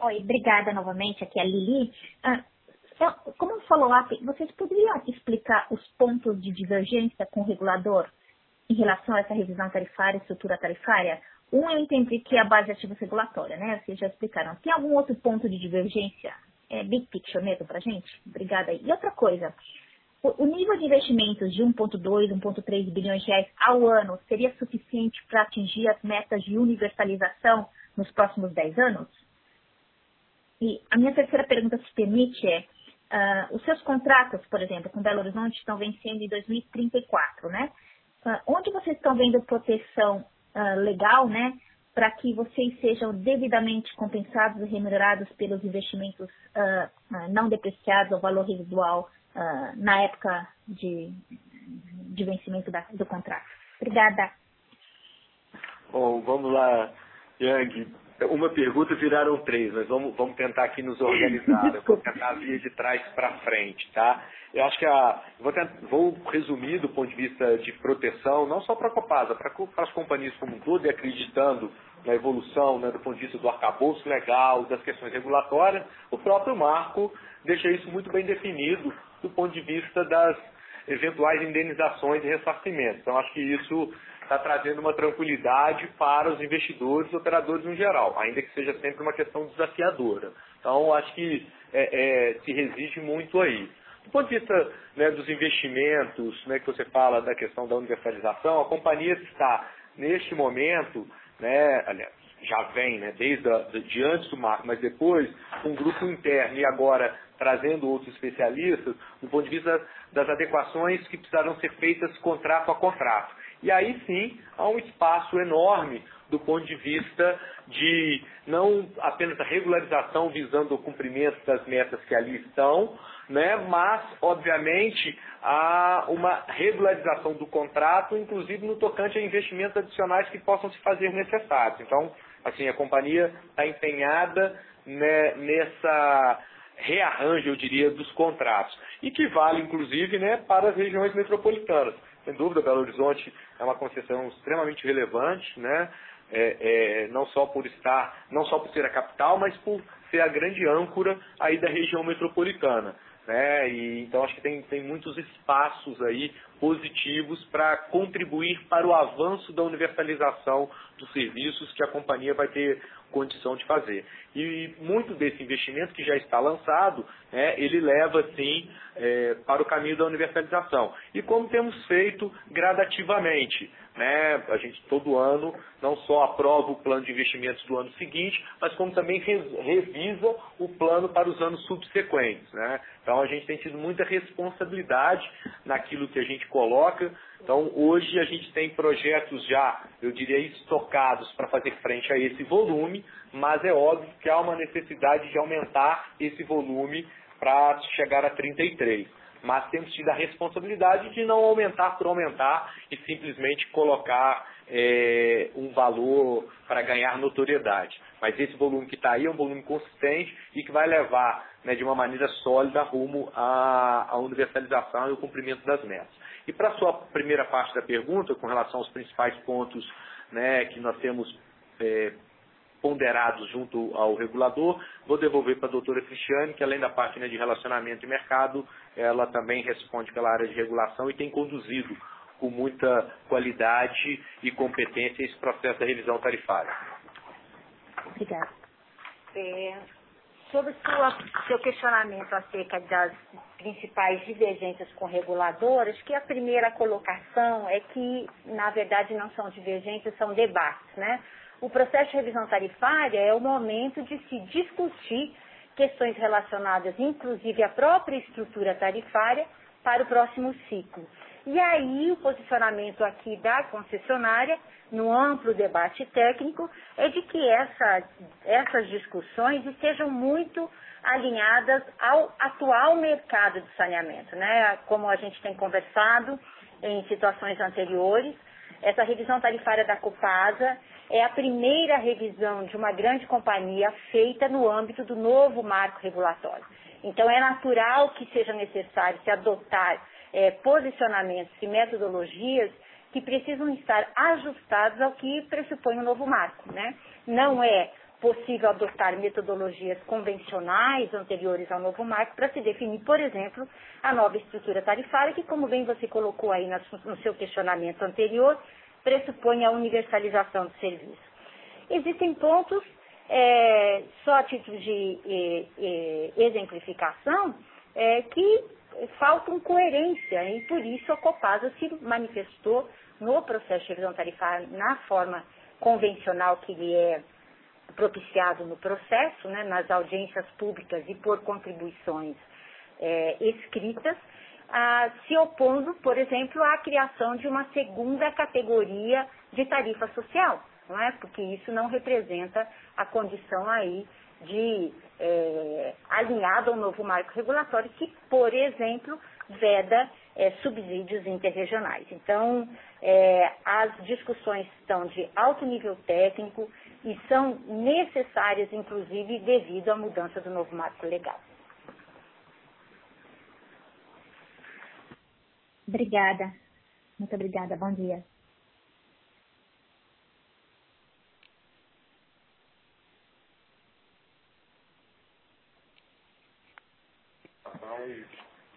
Oi, obrigada novamente. Aqui é a Lili. Ah, como follow-up, vocês poderiam explicar os pontos de divergência com o regulador em relação a essa revisão tarifária, estrutura tarifária? Um, eu entendi que é a base de ativos regulatória, né? Vocês já explicaram. Tem algum outro ponto de divergência? É big picture mesmo para gente? Obrigada. E outra coisa, o, o nível de investimentos de 1,2, 1,3 bilhões de reais ao ano seria suficiente para atingir as metas de universalização nos próximos 10 anos? E a minha terceira pergunta, se permite, é, uh, os seus contratos, por exemplo, com Belo Horizonte estão vencendo em 2034, né? Uh, onde vocês estão vendo proteção uh, legal, né, para que vocês sejam devidamente compensados e remunerados pelos investimentos não depreciados ao valor residual na época de, de vencimento da, do contrato. Obrigada. Bom, vamos lá, Yang. Uma pergunta viraram três, mas vamos, vamos tentar aqui nos organizar. Eu vou tentar vir de trás para frente, tá? Eu acho que a. Vou, tentar, vou resumir do ponto de vista de proteção, não só para a Copasa, para as companhias como um todo, e acreditando na evolução né, do ponto de vista do arcabouço legal, das questões regulatórias, o próprio marco deixa isso muito bem definido do ponto de vista das eventuais indenizações e ressarcimentos. Então, acho que isso está trazendo uma tranquilidade para os investidores e operadores em geral, ainda que seja sempre uma questão desafiadora. Então, acho que é, é, se resiste muito aí. Do ponto de vista né, dos investimentos, né, que você fala da questão da universalização, a companhia está, neste momento, né, aliás, já vem né, desde a, de antes do marco, mas depois, um grupo interno e agora trazendo outros especialistas, do ponto de vista das adequações que precisarão ser feitas contrato a contrato. E aí sim há um espaço enorme do ponto de vista de não apenas a regularização visando o cumprimento das metas que ali estão, né, mas, obviamente, há uma regularização do contrato, inclusive no tocante a investimentos adicionais que possam se fazer necessários. Então, assim, a companhia está empenhada né, nessa rearranjo, eu diria, dos contratos. E que vale, inclusive, né, para as regiões metropolitanas. Sem dúvida, Belo Horizonte é uma concessão extremamente relevante, né? É, é, não só por estar, não só por ser a capital, mas por ser a grande âncora aí da região metropolitana. Né? E, então acho que tem, tem muitos espaços aí positivos para contribuir para o avanço da universalização dos serviços que a companhia vai ter condição de fazer. E muito desse investimento que já está lançado, né, ele leva, sim, é, para o caminho da universalização. E como temos feito gradativamente. Né, a gente todo ano não só aprova o plano de investimentos do ano seguinte, mas como também revisa o plano para os anos subsequentes. Né? Então a gente tem tido muita responsabilidade naquilo que a gente coloca. Então hoje a gente tem projetos já, eu diria, estocados para fazer frente a esse volume, mas é óbvio que há uma necessidade de aumentar esse volume para chegar a 33. Mas temos tido a responsabilidade de não aumentar por aumentar e simplesmente colocar é, um valor para ganhar notoriedade. Mas esse volume que está aí é um volume consistente e que vai levar né, de uma maneira sólida rumo à, à universalização e o cumprimento das metas. E para a sua primeira parte da pergunta, com relação aos principais pontos né, que nós temos é, ponderados junto ao regulador. Vou devolver para a doutora Cristiane, que além da parte né, de relacionamento e mercado, ela também responde pela área de regulação e tem conduzido com muita qualidade e competência esse processo da revisão tarifária. Obrigada. É, sobre o seu questionamento acerca das principais divergências com reguladoras, que a primeira colocação é que, na verdade, não são divergências, são debates, né? O processo de revisão tarifária é o momento de se discutir questões relacionadas, inclusive, à própria estrutura tarifária para o próximo ciclo. E aí o posicionamento aqui da concessionária, no amplo debate técnico, é de que essa, essas discussões estejam muito alinhadas ao atual mercado de saneamento, né? Como a gente tem conversado em situações anteriores, essa revisão tarifária da Copasa é a primeira revisão de uma grande companhia feita no âmbito do novo marco regulatório. Então, é natural que seja necessário se adotar é, posicionamentos e metodologias que precisam estar ajustados ao que pressupõe o novo marco. Né? Não é possível adotar metodologias convencionais anteriores ao novo marco para se definir, por exemplo, a nova estrutura tarifária, que, como bem você colocou aí no seu questionamento anterior, pressupõe a universalização do serviço. Existem pontos, é, só a título de é, é, exemplificação, é, que faltam coerência e por isso a Copasa se manifestou no processo de revisão tarifária na forma convencional que lhe é propiciado no processo, né, nas audiências públicas e por contribuições é, escritas, ah, se opondo, por exemplo, à criação de uma segunda categoria de tarifa social, não é? Porque isso não representa a condição aí de é, alinhado ao novo marco regulatório que, por exemplo, veda é, subsídios interregionais. Então, é, as discussões estão de alto nível técnico e são necessárias, inclusive, devido à mudança do novo marco legal. Obrigada. Muito obrigada. Bom dia.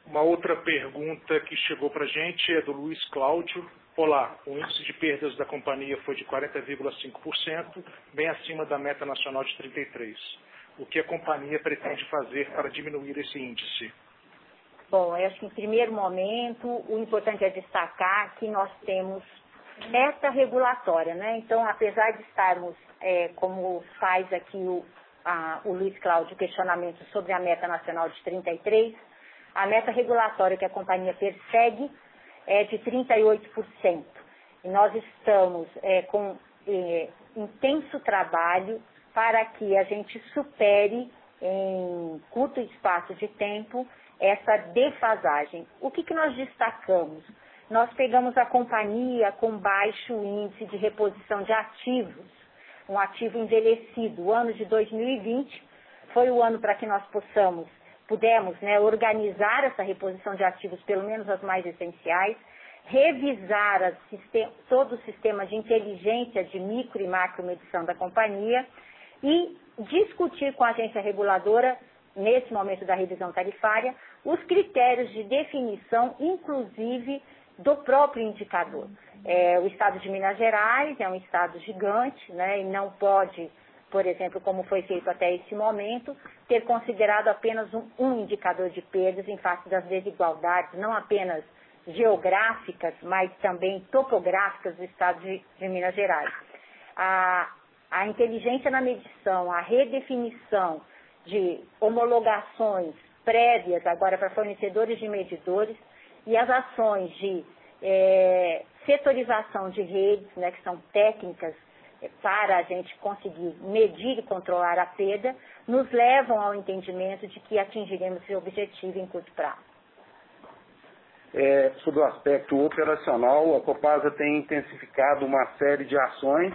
Uma outra pergunta que chegou para a gente é do Luiz Cláudio. Olá, o índice de perdas da companhia foi de 40,5%, bem acima da meta nacional de 33%. O que a companhia pretende fazer para diminuir esse índice? Bom, eu acho que em primeiro momento o importante é destacar que nós temos meta regulatória, né? Então, apesar de estarmos, é, como faz aqui o, a, o Luiz Cláudio, questionamento sobre a meta nacional de 33, a meta regulatória que a companhia persegue é de 38%. E nós estamos é, com é, intenso trabalho para que a gente supere em curto espaço de tempo essa defasagem. O que, que nós destacamos? Nós pegamos a companhia com baixo índice de reposição de ativos, um ativo envelhecido. O ano de 2020 foi o ano para que nós possamos, pudemos né, organizar essa reposição de ativos, pelo menos as mais essenciais, revisar todo o sistema de inteligência de micro e macro medição da companhia e discutir com a agência reguladora, nesse momento da revisão tarifária, os critérios de definição, inclusive do próprio indicador. É, o estado de Minas Gerais é um estado gigante, né, e não pode, por exemplo, como foi feito até esse momento, ter considerado apenas um, um indicador de perdas em face das desigualdades, não apenas geográficas, mas também topográficas do estado de, de Minas Gerais. A, a inteligência na medição, a redefinição de homologações prévias agora para fornecedores de medidores e as ações de é, setorização de redes, né, que são técnicas é, para a gente conseguir medir e controlar a perda, nos levam ao entendimento de que atingiremos esse objetivo em curto prazo. É, sobre o aspecto operacional, a Copasa tem intensificado uma série de ações,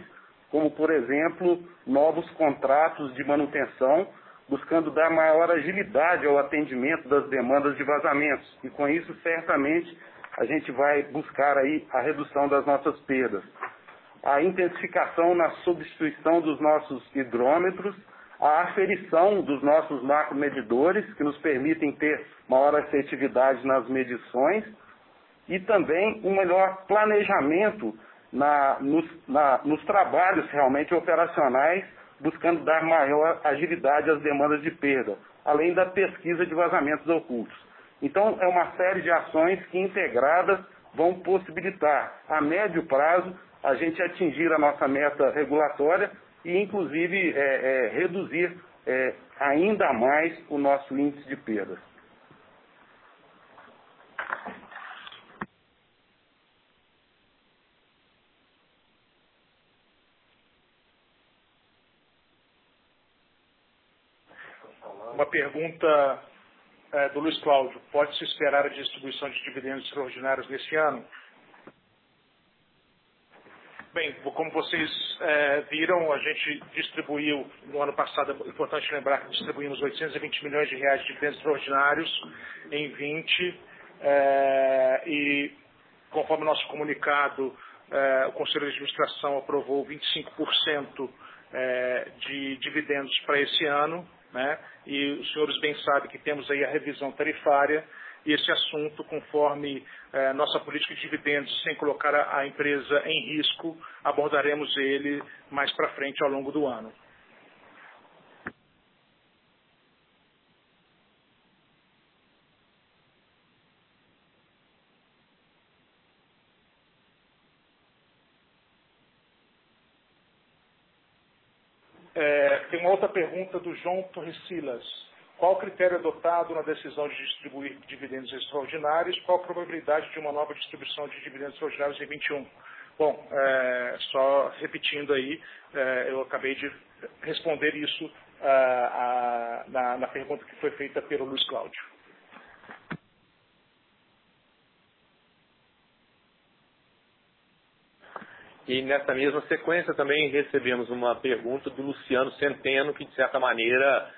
como, por exemplo, novos contratos de manutenção buscando dar maior agilidade ao atendimento das demandas de vazamentos. E com isso, certamente, a gente vai buscar aí a redução das nossas perdas. A intensificação na substituição dos nossos hidrômetros, a aferição dos nossos macromedidores, que nos permitem ter maior assertividade nas medições, e também um melhor planejamento na, nos, na, nos trabalhos realmente operacionais buscando dar maior agilidade às demandas de perda, além da pesquisa de vazamentos ocultos. Então, é uma série de ações que integradas vão possibilitar, a médio prazo, a gente atingir a nossa meta regulatória e, inclusive, é, é, reduzir é, ainda mais o nosso índice de perdas. Uma pergunta é, do Luiz Cláudio. Pode-se esperar a distribuição de dividendos extraordinários nesse ano? Bem, como vocês é, viram, a gente distribuiu no ano passado, é importante lembrar que distribuímos 820 milhões de reais de dividendos extraordinários em 20 é, e conforme nosso comunicado, é, o Conselho de Administração aprovou 25% é, de dividendos para esse ano, né? e os senhores bem sabem que temos aí a revisão tarifária e esse assunto, conforme eh, nossa política de dividendos, sem colocar a, a empresa em risco, abordaremos ele mais para frente ao longo do ano. É, tem uma outra pergunta do João Torres Silas. Qual o critério adotado na decisão de distribuir dividendos extraordinários? Qual a probabilidade de uma nova distribuição de dividendos extraordinários em 21? Bom, é, só repetindo aí, é, eu acabei de responder isso a, a, na, na pergunta que foi feita pelo Luiz Cláudio. E nessa mesma sequência também recebemos uma pergunta do Luciano Centeno, que de certa maneira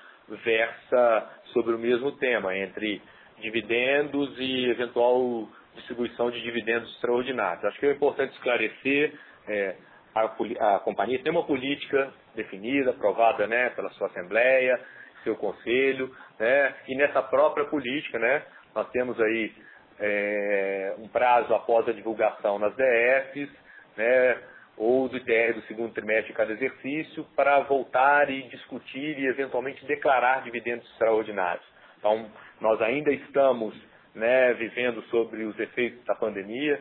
versa sobre o mesmo tema, entre dividendos e eventual distribuição de dividendos extraordinários. Acho que é importante esclarecer, é, a, a, companhia tem uma política definida, aprovada né, pela sua Assembleia, seu Conselho, né, e nessa própria política né, nós temos aí é, um prazo após a divulgação nas DFs, né, ou do ITR do segundo trimestre de cada exercício para voltar e discutir e eventualmente declarar dividendos extraordinários. Então, nós ainda estamos né, vivendo sobre os efeitos da pandemia.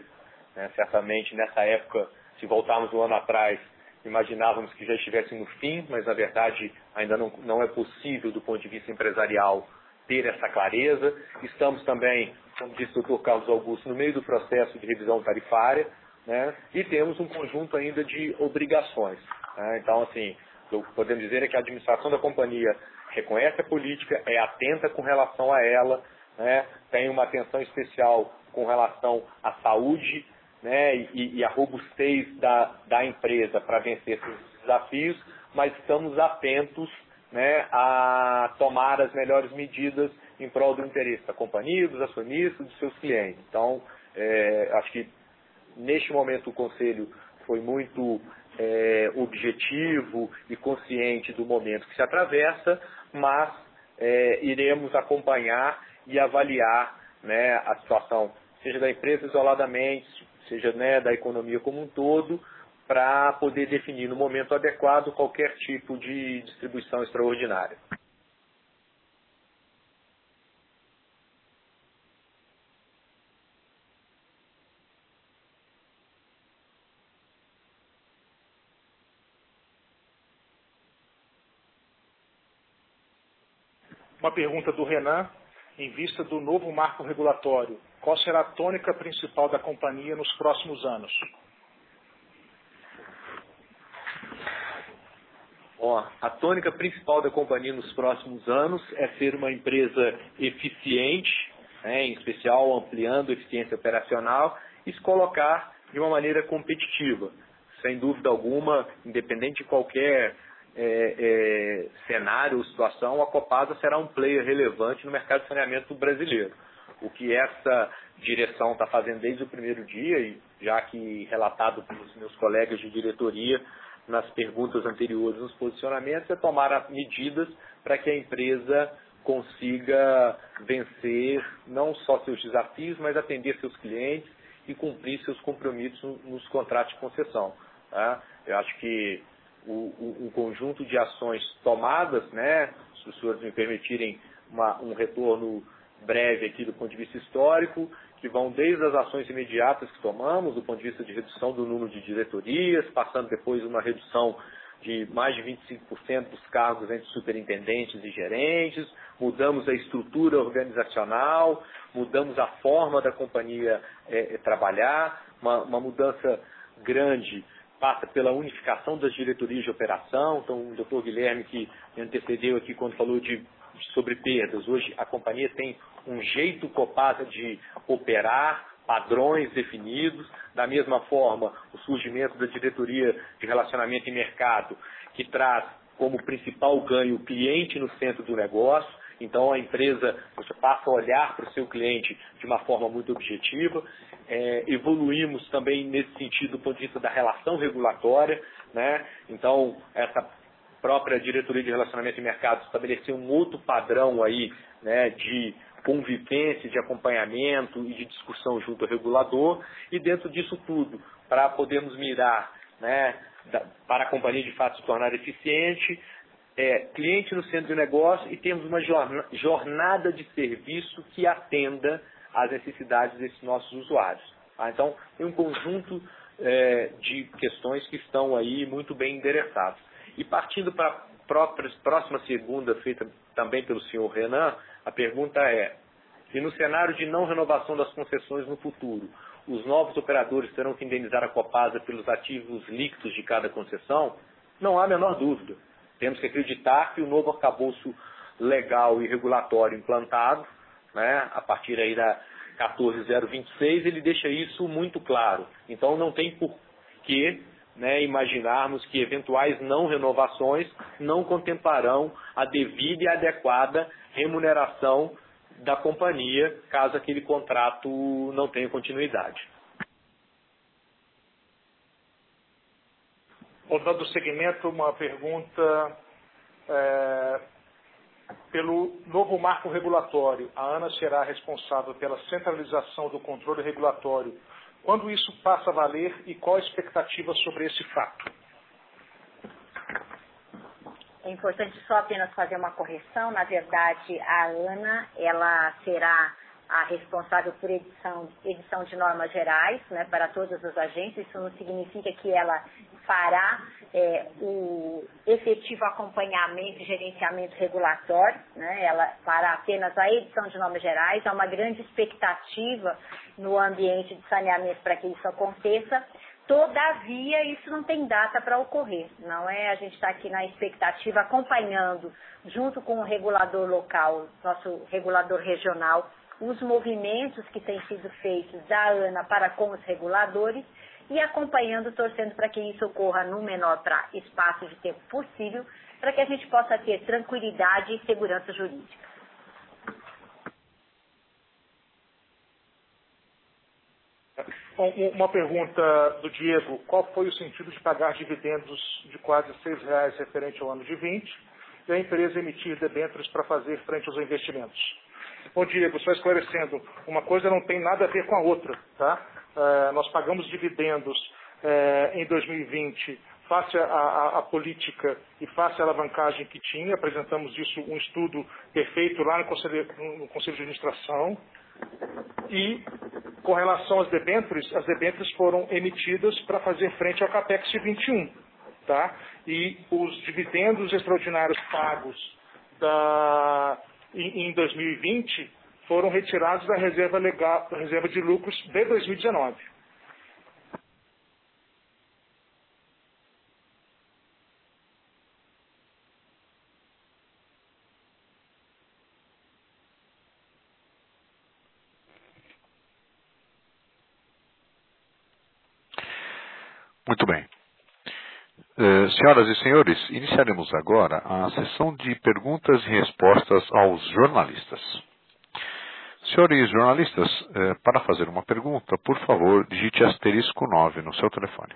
Né, certamente, nessa época, se voltarmos um ano atrás, imaginávamos que já estivesse no fim, mas na verdade ainda não, não é possível, do ponto de vista empresarial, ter essa clareza. Estamos também, como disse o Dr. Carlos Augusto, no meio do processo de revisão tarifária né? e temos um conjunto ainda de obrigações. Né? Então, assim, o que podemos dizer é que a administração da companhia reconhece a política, é atenta com relação a ela, né? tem uma atenção especial com relação à saúde né? e, e à robustez da, da empresa para vencer esses desafios, mas estamos atentos né, a tomar as melhores medidas em prol do interesse da companhia, dos acionistas, dos seus clientes. Então, é, acho que Neste momento, o Conselho foi muito é, objetivo e consciente do momento que se atravessa, mas é, iremos acompanhar e avaliar né, a situação, seja da empresa isoladamente, seja né, da economia como um todo, para poder definir no momento adequado qualquer tipo de distribuição extraordinária. Uma pergunta do Renan, em vista do novo marco regulatório, qual será a tônica principal da companhia nos próximos anos? Ó, a tônica principal da companhia nos próximos anos é ser uma empresa eficiente, né, em especial ampliando a eficiência operacional e se colocar de uma maneira competitiva. Sem dúvida alguma, independente de qualquer é, é, cenário ou situação, a Copasa será um player relevante no mercado de saneamento brasileiro. O que essa direção está fazendo desde o primeiro dia, e já que relatado pelos meus colegas de diretoria nas perguntas anteriores, nos posicionamentos, é tomar medidas para que a empresa consiga vencer não só seus desafios, mas atender seus clientes e cumprir seus compromissos nos contratos de concessão. Tá? Eu acho que o, conjunto de ações tomadas, né, se os senhores me permitirem uma, um retorno breve aqui do ponto de vista histórico, que vão desde as ações imediatas que tomamos, do ponto de vista de redução do número de diretorias, passando depois uma redução de mais de 25% dos cargos entre superintendentes e gerentes, mudamos a estrutura organizacional, mudamos a forma da companhia é, trabalhar, uma, uma mudança grande passa pela unificação das diretorias de operação. Então, o doutor Guilherme, que me antecedeu aqui quando falou de sobre perdas. Hoje a companhia tem um jeito Copasa de operar, padrões definidos, da mesma forma o surgimento da diretoria de relacionamento e mercado, que traz como principal ganho o cliente no centro do negócio, então a empresa você passa a olhar para o seu cliente de uma forma muito objetiva. É, evoluímos também nesse sentido do ponto de vista da relação regulatória, né? Então essa própria diretoria de relacionamento e mercado estabeleceu um outro padrão aí, né, de convivência, de acompanhamento e de discussão junto ao regulador, e dentro disso tudo, para podermos mirar né, para a companhia de fato se tornar eficiente, é, cliente no centro do negócio e temos uma jornada de serviço que atenda às necessidades desses nossos usuários. Tá? Então, tem um conjunto é, de questões que estão aí muito bem endereçadas. E partindo para a próxima segunda, feita também pelo senhor Renan, a pergunta é, se no cenário de não renovação das concessões no futuro, os novos operadores terão que indenizar a Copasa pelos ativos líquidos de cada concessão, não há a menor dúvida. Temos que acreditar que o novo arcabouço legal e regulatório implantado, né, a partir aí da 14026, ele deixa isso muito claro. Então não tem por que né, imaginarmos que eventuais não renovações não contemplarão a devida e adequada remuneração da companhia, caso aquele contrato não tenha continuidade. Dando segmento, uma pergunta é, pelo novo marco regulatório. A ANA será responsável pela centralização do controle regulatório. Quando isso passa a valer e qual a expectativa sobre esse fato? É importante só apenas fazer uma correção. Na verdade, a ANA ela será a responsável por edição, edição de normas gerais né, para todas as agências. Isso não significa que ela fará é, o efetivo acompanhamento e gerenciamento regulatório, né? ela fará apenas a edição de normas gerais, há uma grande expectativa no ambiente de saneamento para que isso aconteça, Todavia, isso não tem data para ocorrer, não é? A gente está aqui na expectativa, acompanhando, junto com o regulador local, nosso regulador regional, os movimentos que têm sido feitos da ANA para com os reguladores e acompanhando, torcendo para que isso ocorra no menor pra, espaço de tempo possível, para que a gente possa ter tranquilidade e segurança jurídica. Uma pergunta do Diego. Qual foi o sentido de pagar dividendos de quase R$ reais referente ao ano de 20 e a empresa emitir debêntures para fazer frente aos investimentos? Bom, Diego, só esclarecendo, uma coisa não tem nada a ver com a outra. Tá? É, nós pagamos dividendos é, em 2020 face à, política e face à alavancagem que tinha. Apresentamos isso, um estudo perfeito lá no Conselho, no Conselho de Administração. E com relação às debêntures, as debêntures foram emitidas para fazer frente ao CAPEX de 21. Tá? E os dividendos extraordinários pagos da, em, em 2020 foram retirados da reserva, legal, da reserva de lucros de 2019. Muito bem. Uh, senhoras e senhores, iniciaremos agora a sessão de perguntas e respostas aos jornalistas. Senhores jornalistas, uh, para fazer uma pergunta, por favor, digite asterisco 9 no seu telefone.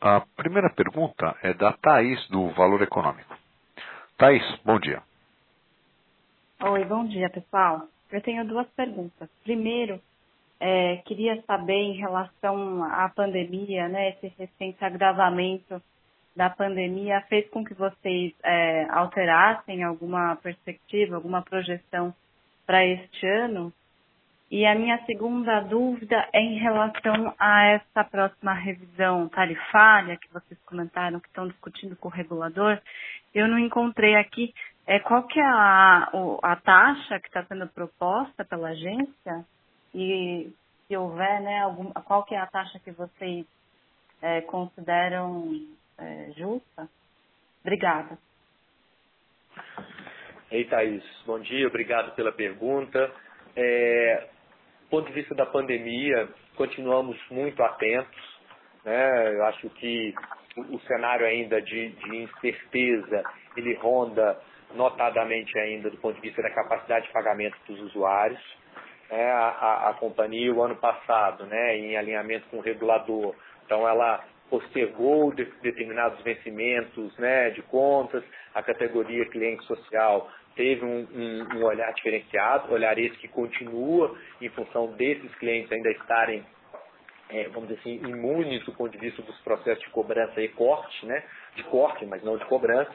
A primeira pergunta é da Thaís, do Valor Econômico. Thaís, bom dia. Oi, bom dia, pessoal. Eu tenho duas perguntas. Primeiro, é, queria saber em relação à pandemia, né, esse recente agravamento da pandemia fez com que vocês é, alterassem alguma perspectiva, alguma projeção para este ano? E a minha segunda dúvida é em relação a essa próxima revisão tarifária que vocês comentaram que estão discutindo com o regulador. Eu não encontrei aqui é, qual que é a, a taxa que está sendo proposta pela agência e se houver, né, algum, qual que é a taxa que vocês é, consideram é, justa? Obrigada. Ei, Thaís, bom dia, obrigado pela pergunta. É, do ponto de vista da pandemia, continuamos muito atentos. Né? Eu acho que o, o cenário ainda de, de incerteza, ele ronda notadamente ainda do ponto de vista da capacidade de pagamento dos usuários. É, a, a, companhia, o ano passado, né, em alinhamento com o regulador, então ela postergou de, determinados vencimentos né, de contas, a categoria cliente social teve um, um, um, olhar diferenciado, olhar esse que continua em função desses clientes ainda estarem, é, vamos dizer assim, imunes do ponto de vista dos processos de cobrança e corte, né, de corte, mas não de cobrança.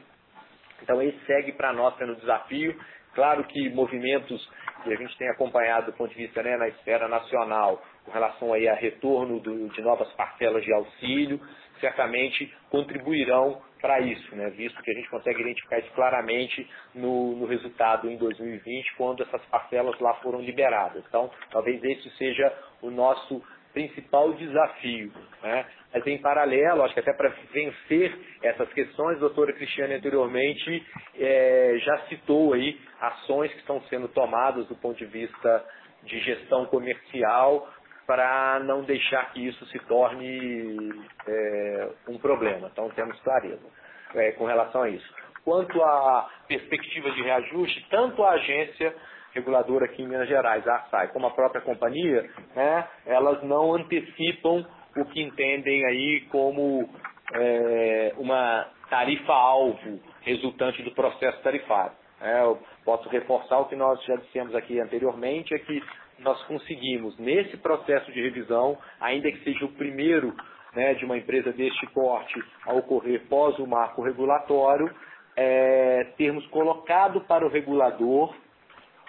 Então, esse segue para nós sendo desafio. Claro que movimentos que a gente tem acompanhado do ponto de vista né, na esfera nacional, com relação aí a retorno do, de novas parcelas de auxílio, certamente contribuirão para isso, né? visto que a gente consegue identificar isso claramente no, no, resultado em 2020, quando essas parcelas lá foram liberadas. Então, talvez esse seja o nosso principal desafio. Né? Mas em paralelo, acho que até para vencer essas questões, a doutora Cristiane anteriormente é, já citou aí ações que estão sendo tomadas do ponto de vista de gestão comercial para não deixar que isso se torne é, um problema. Então temos clareza é, com relação a isso. Quanto à perspectiva de reajuste, tanto a agência reguladora aqui em Minas Gerais, a ASAI, como a própria companhia, né, elas não antecipam o que entendem aí como é, uma tarifa-alvo resultante do processo tarifário. É, eu posso reforçar o que nós já dissemos aqui anteriormente, é que nós conseguimos, nesse processo de revisão, ainda que seja o primeiro né, de uma empresa deste porte a ocorrer pós o marco regulatório, é, termos colocado para o regulador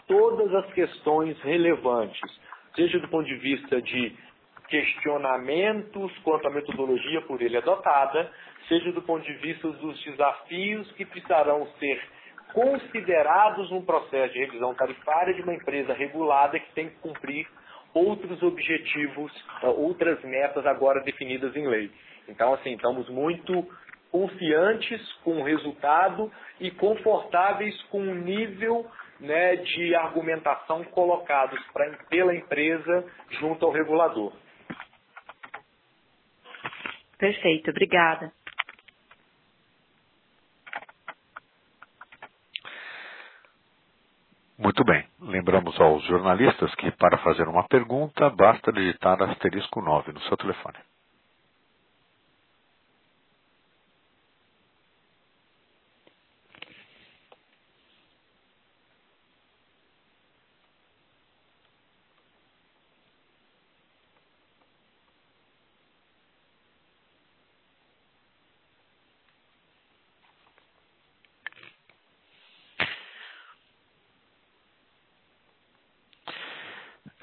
todas as questões relevantes, seja do ponto de vista de questionamentos quanto à metodologia por ele adotada, seja do ponto de vista dos desafios que precisarão ser considerados no processo de revisão tarifária de uma empresa regulada que tem que cumprir outros objetivos, outras metas agora definidas em lei. Então, assim, estamos muito confiantes com o resultado e confortáveis com o nível né, de argumentação colocados pra, pela empresa junto ao regulador. Perfeito, obrigada. Muito bem. Lembramos aos jornalistas que para fazer uma pergunta basta digitar asterisco 9 no seu telefone.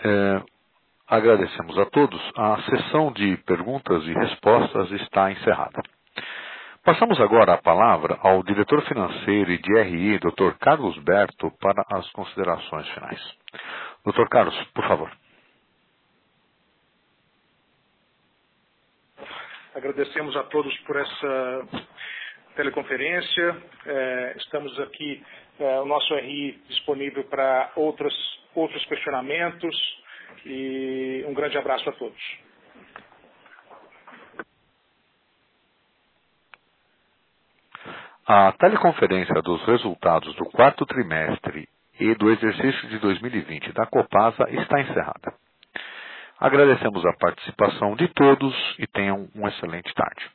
É, agradecemos a todos. A sessão de perguntas e respostas está encerrada. Passamos agora a palavra ao diretor financeiro e de RI, Dr. Carlos Berto, para as considerações finais. Dr. Carlos, por favor. Agradecemos a todos por essa teleconferência. É, estamos aqui, é, o nosso RI disponível para outros questionamentos e um grande abraço a todos. A teleconferência dos resultados do quarto trimestre e do exercício de 2020 da Copasa está encerrada. Agradecemos a participação de todos e tenham uma excelente tarde.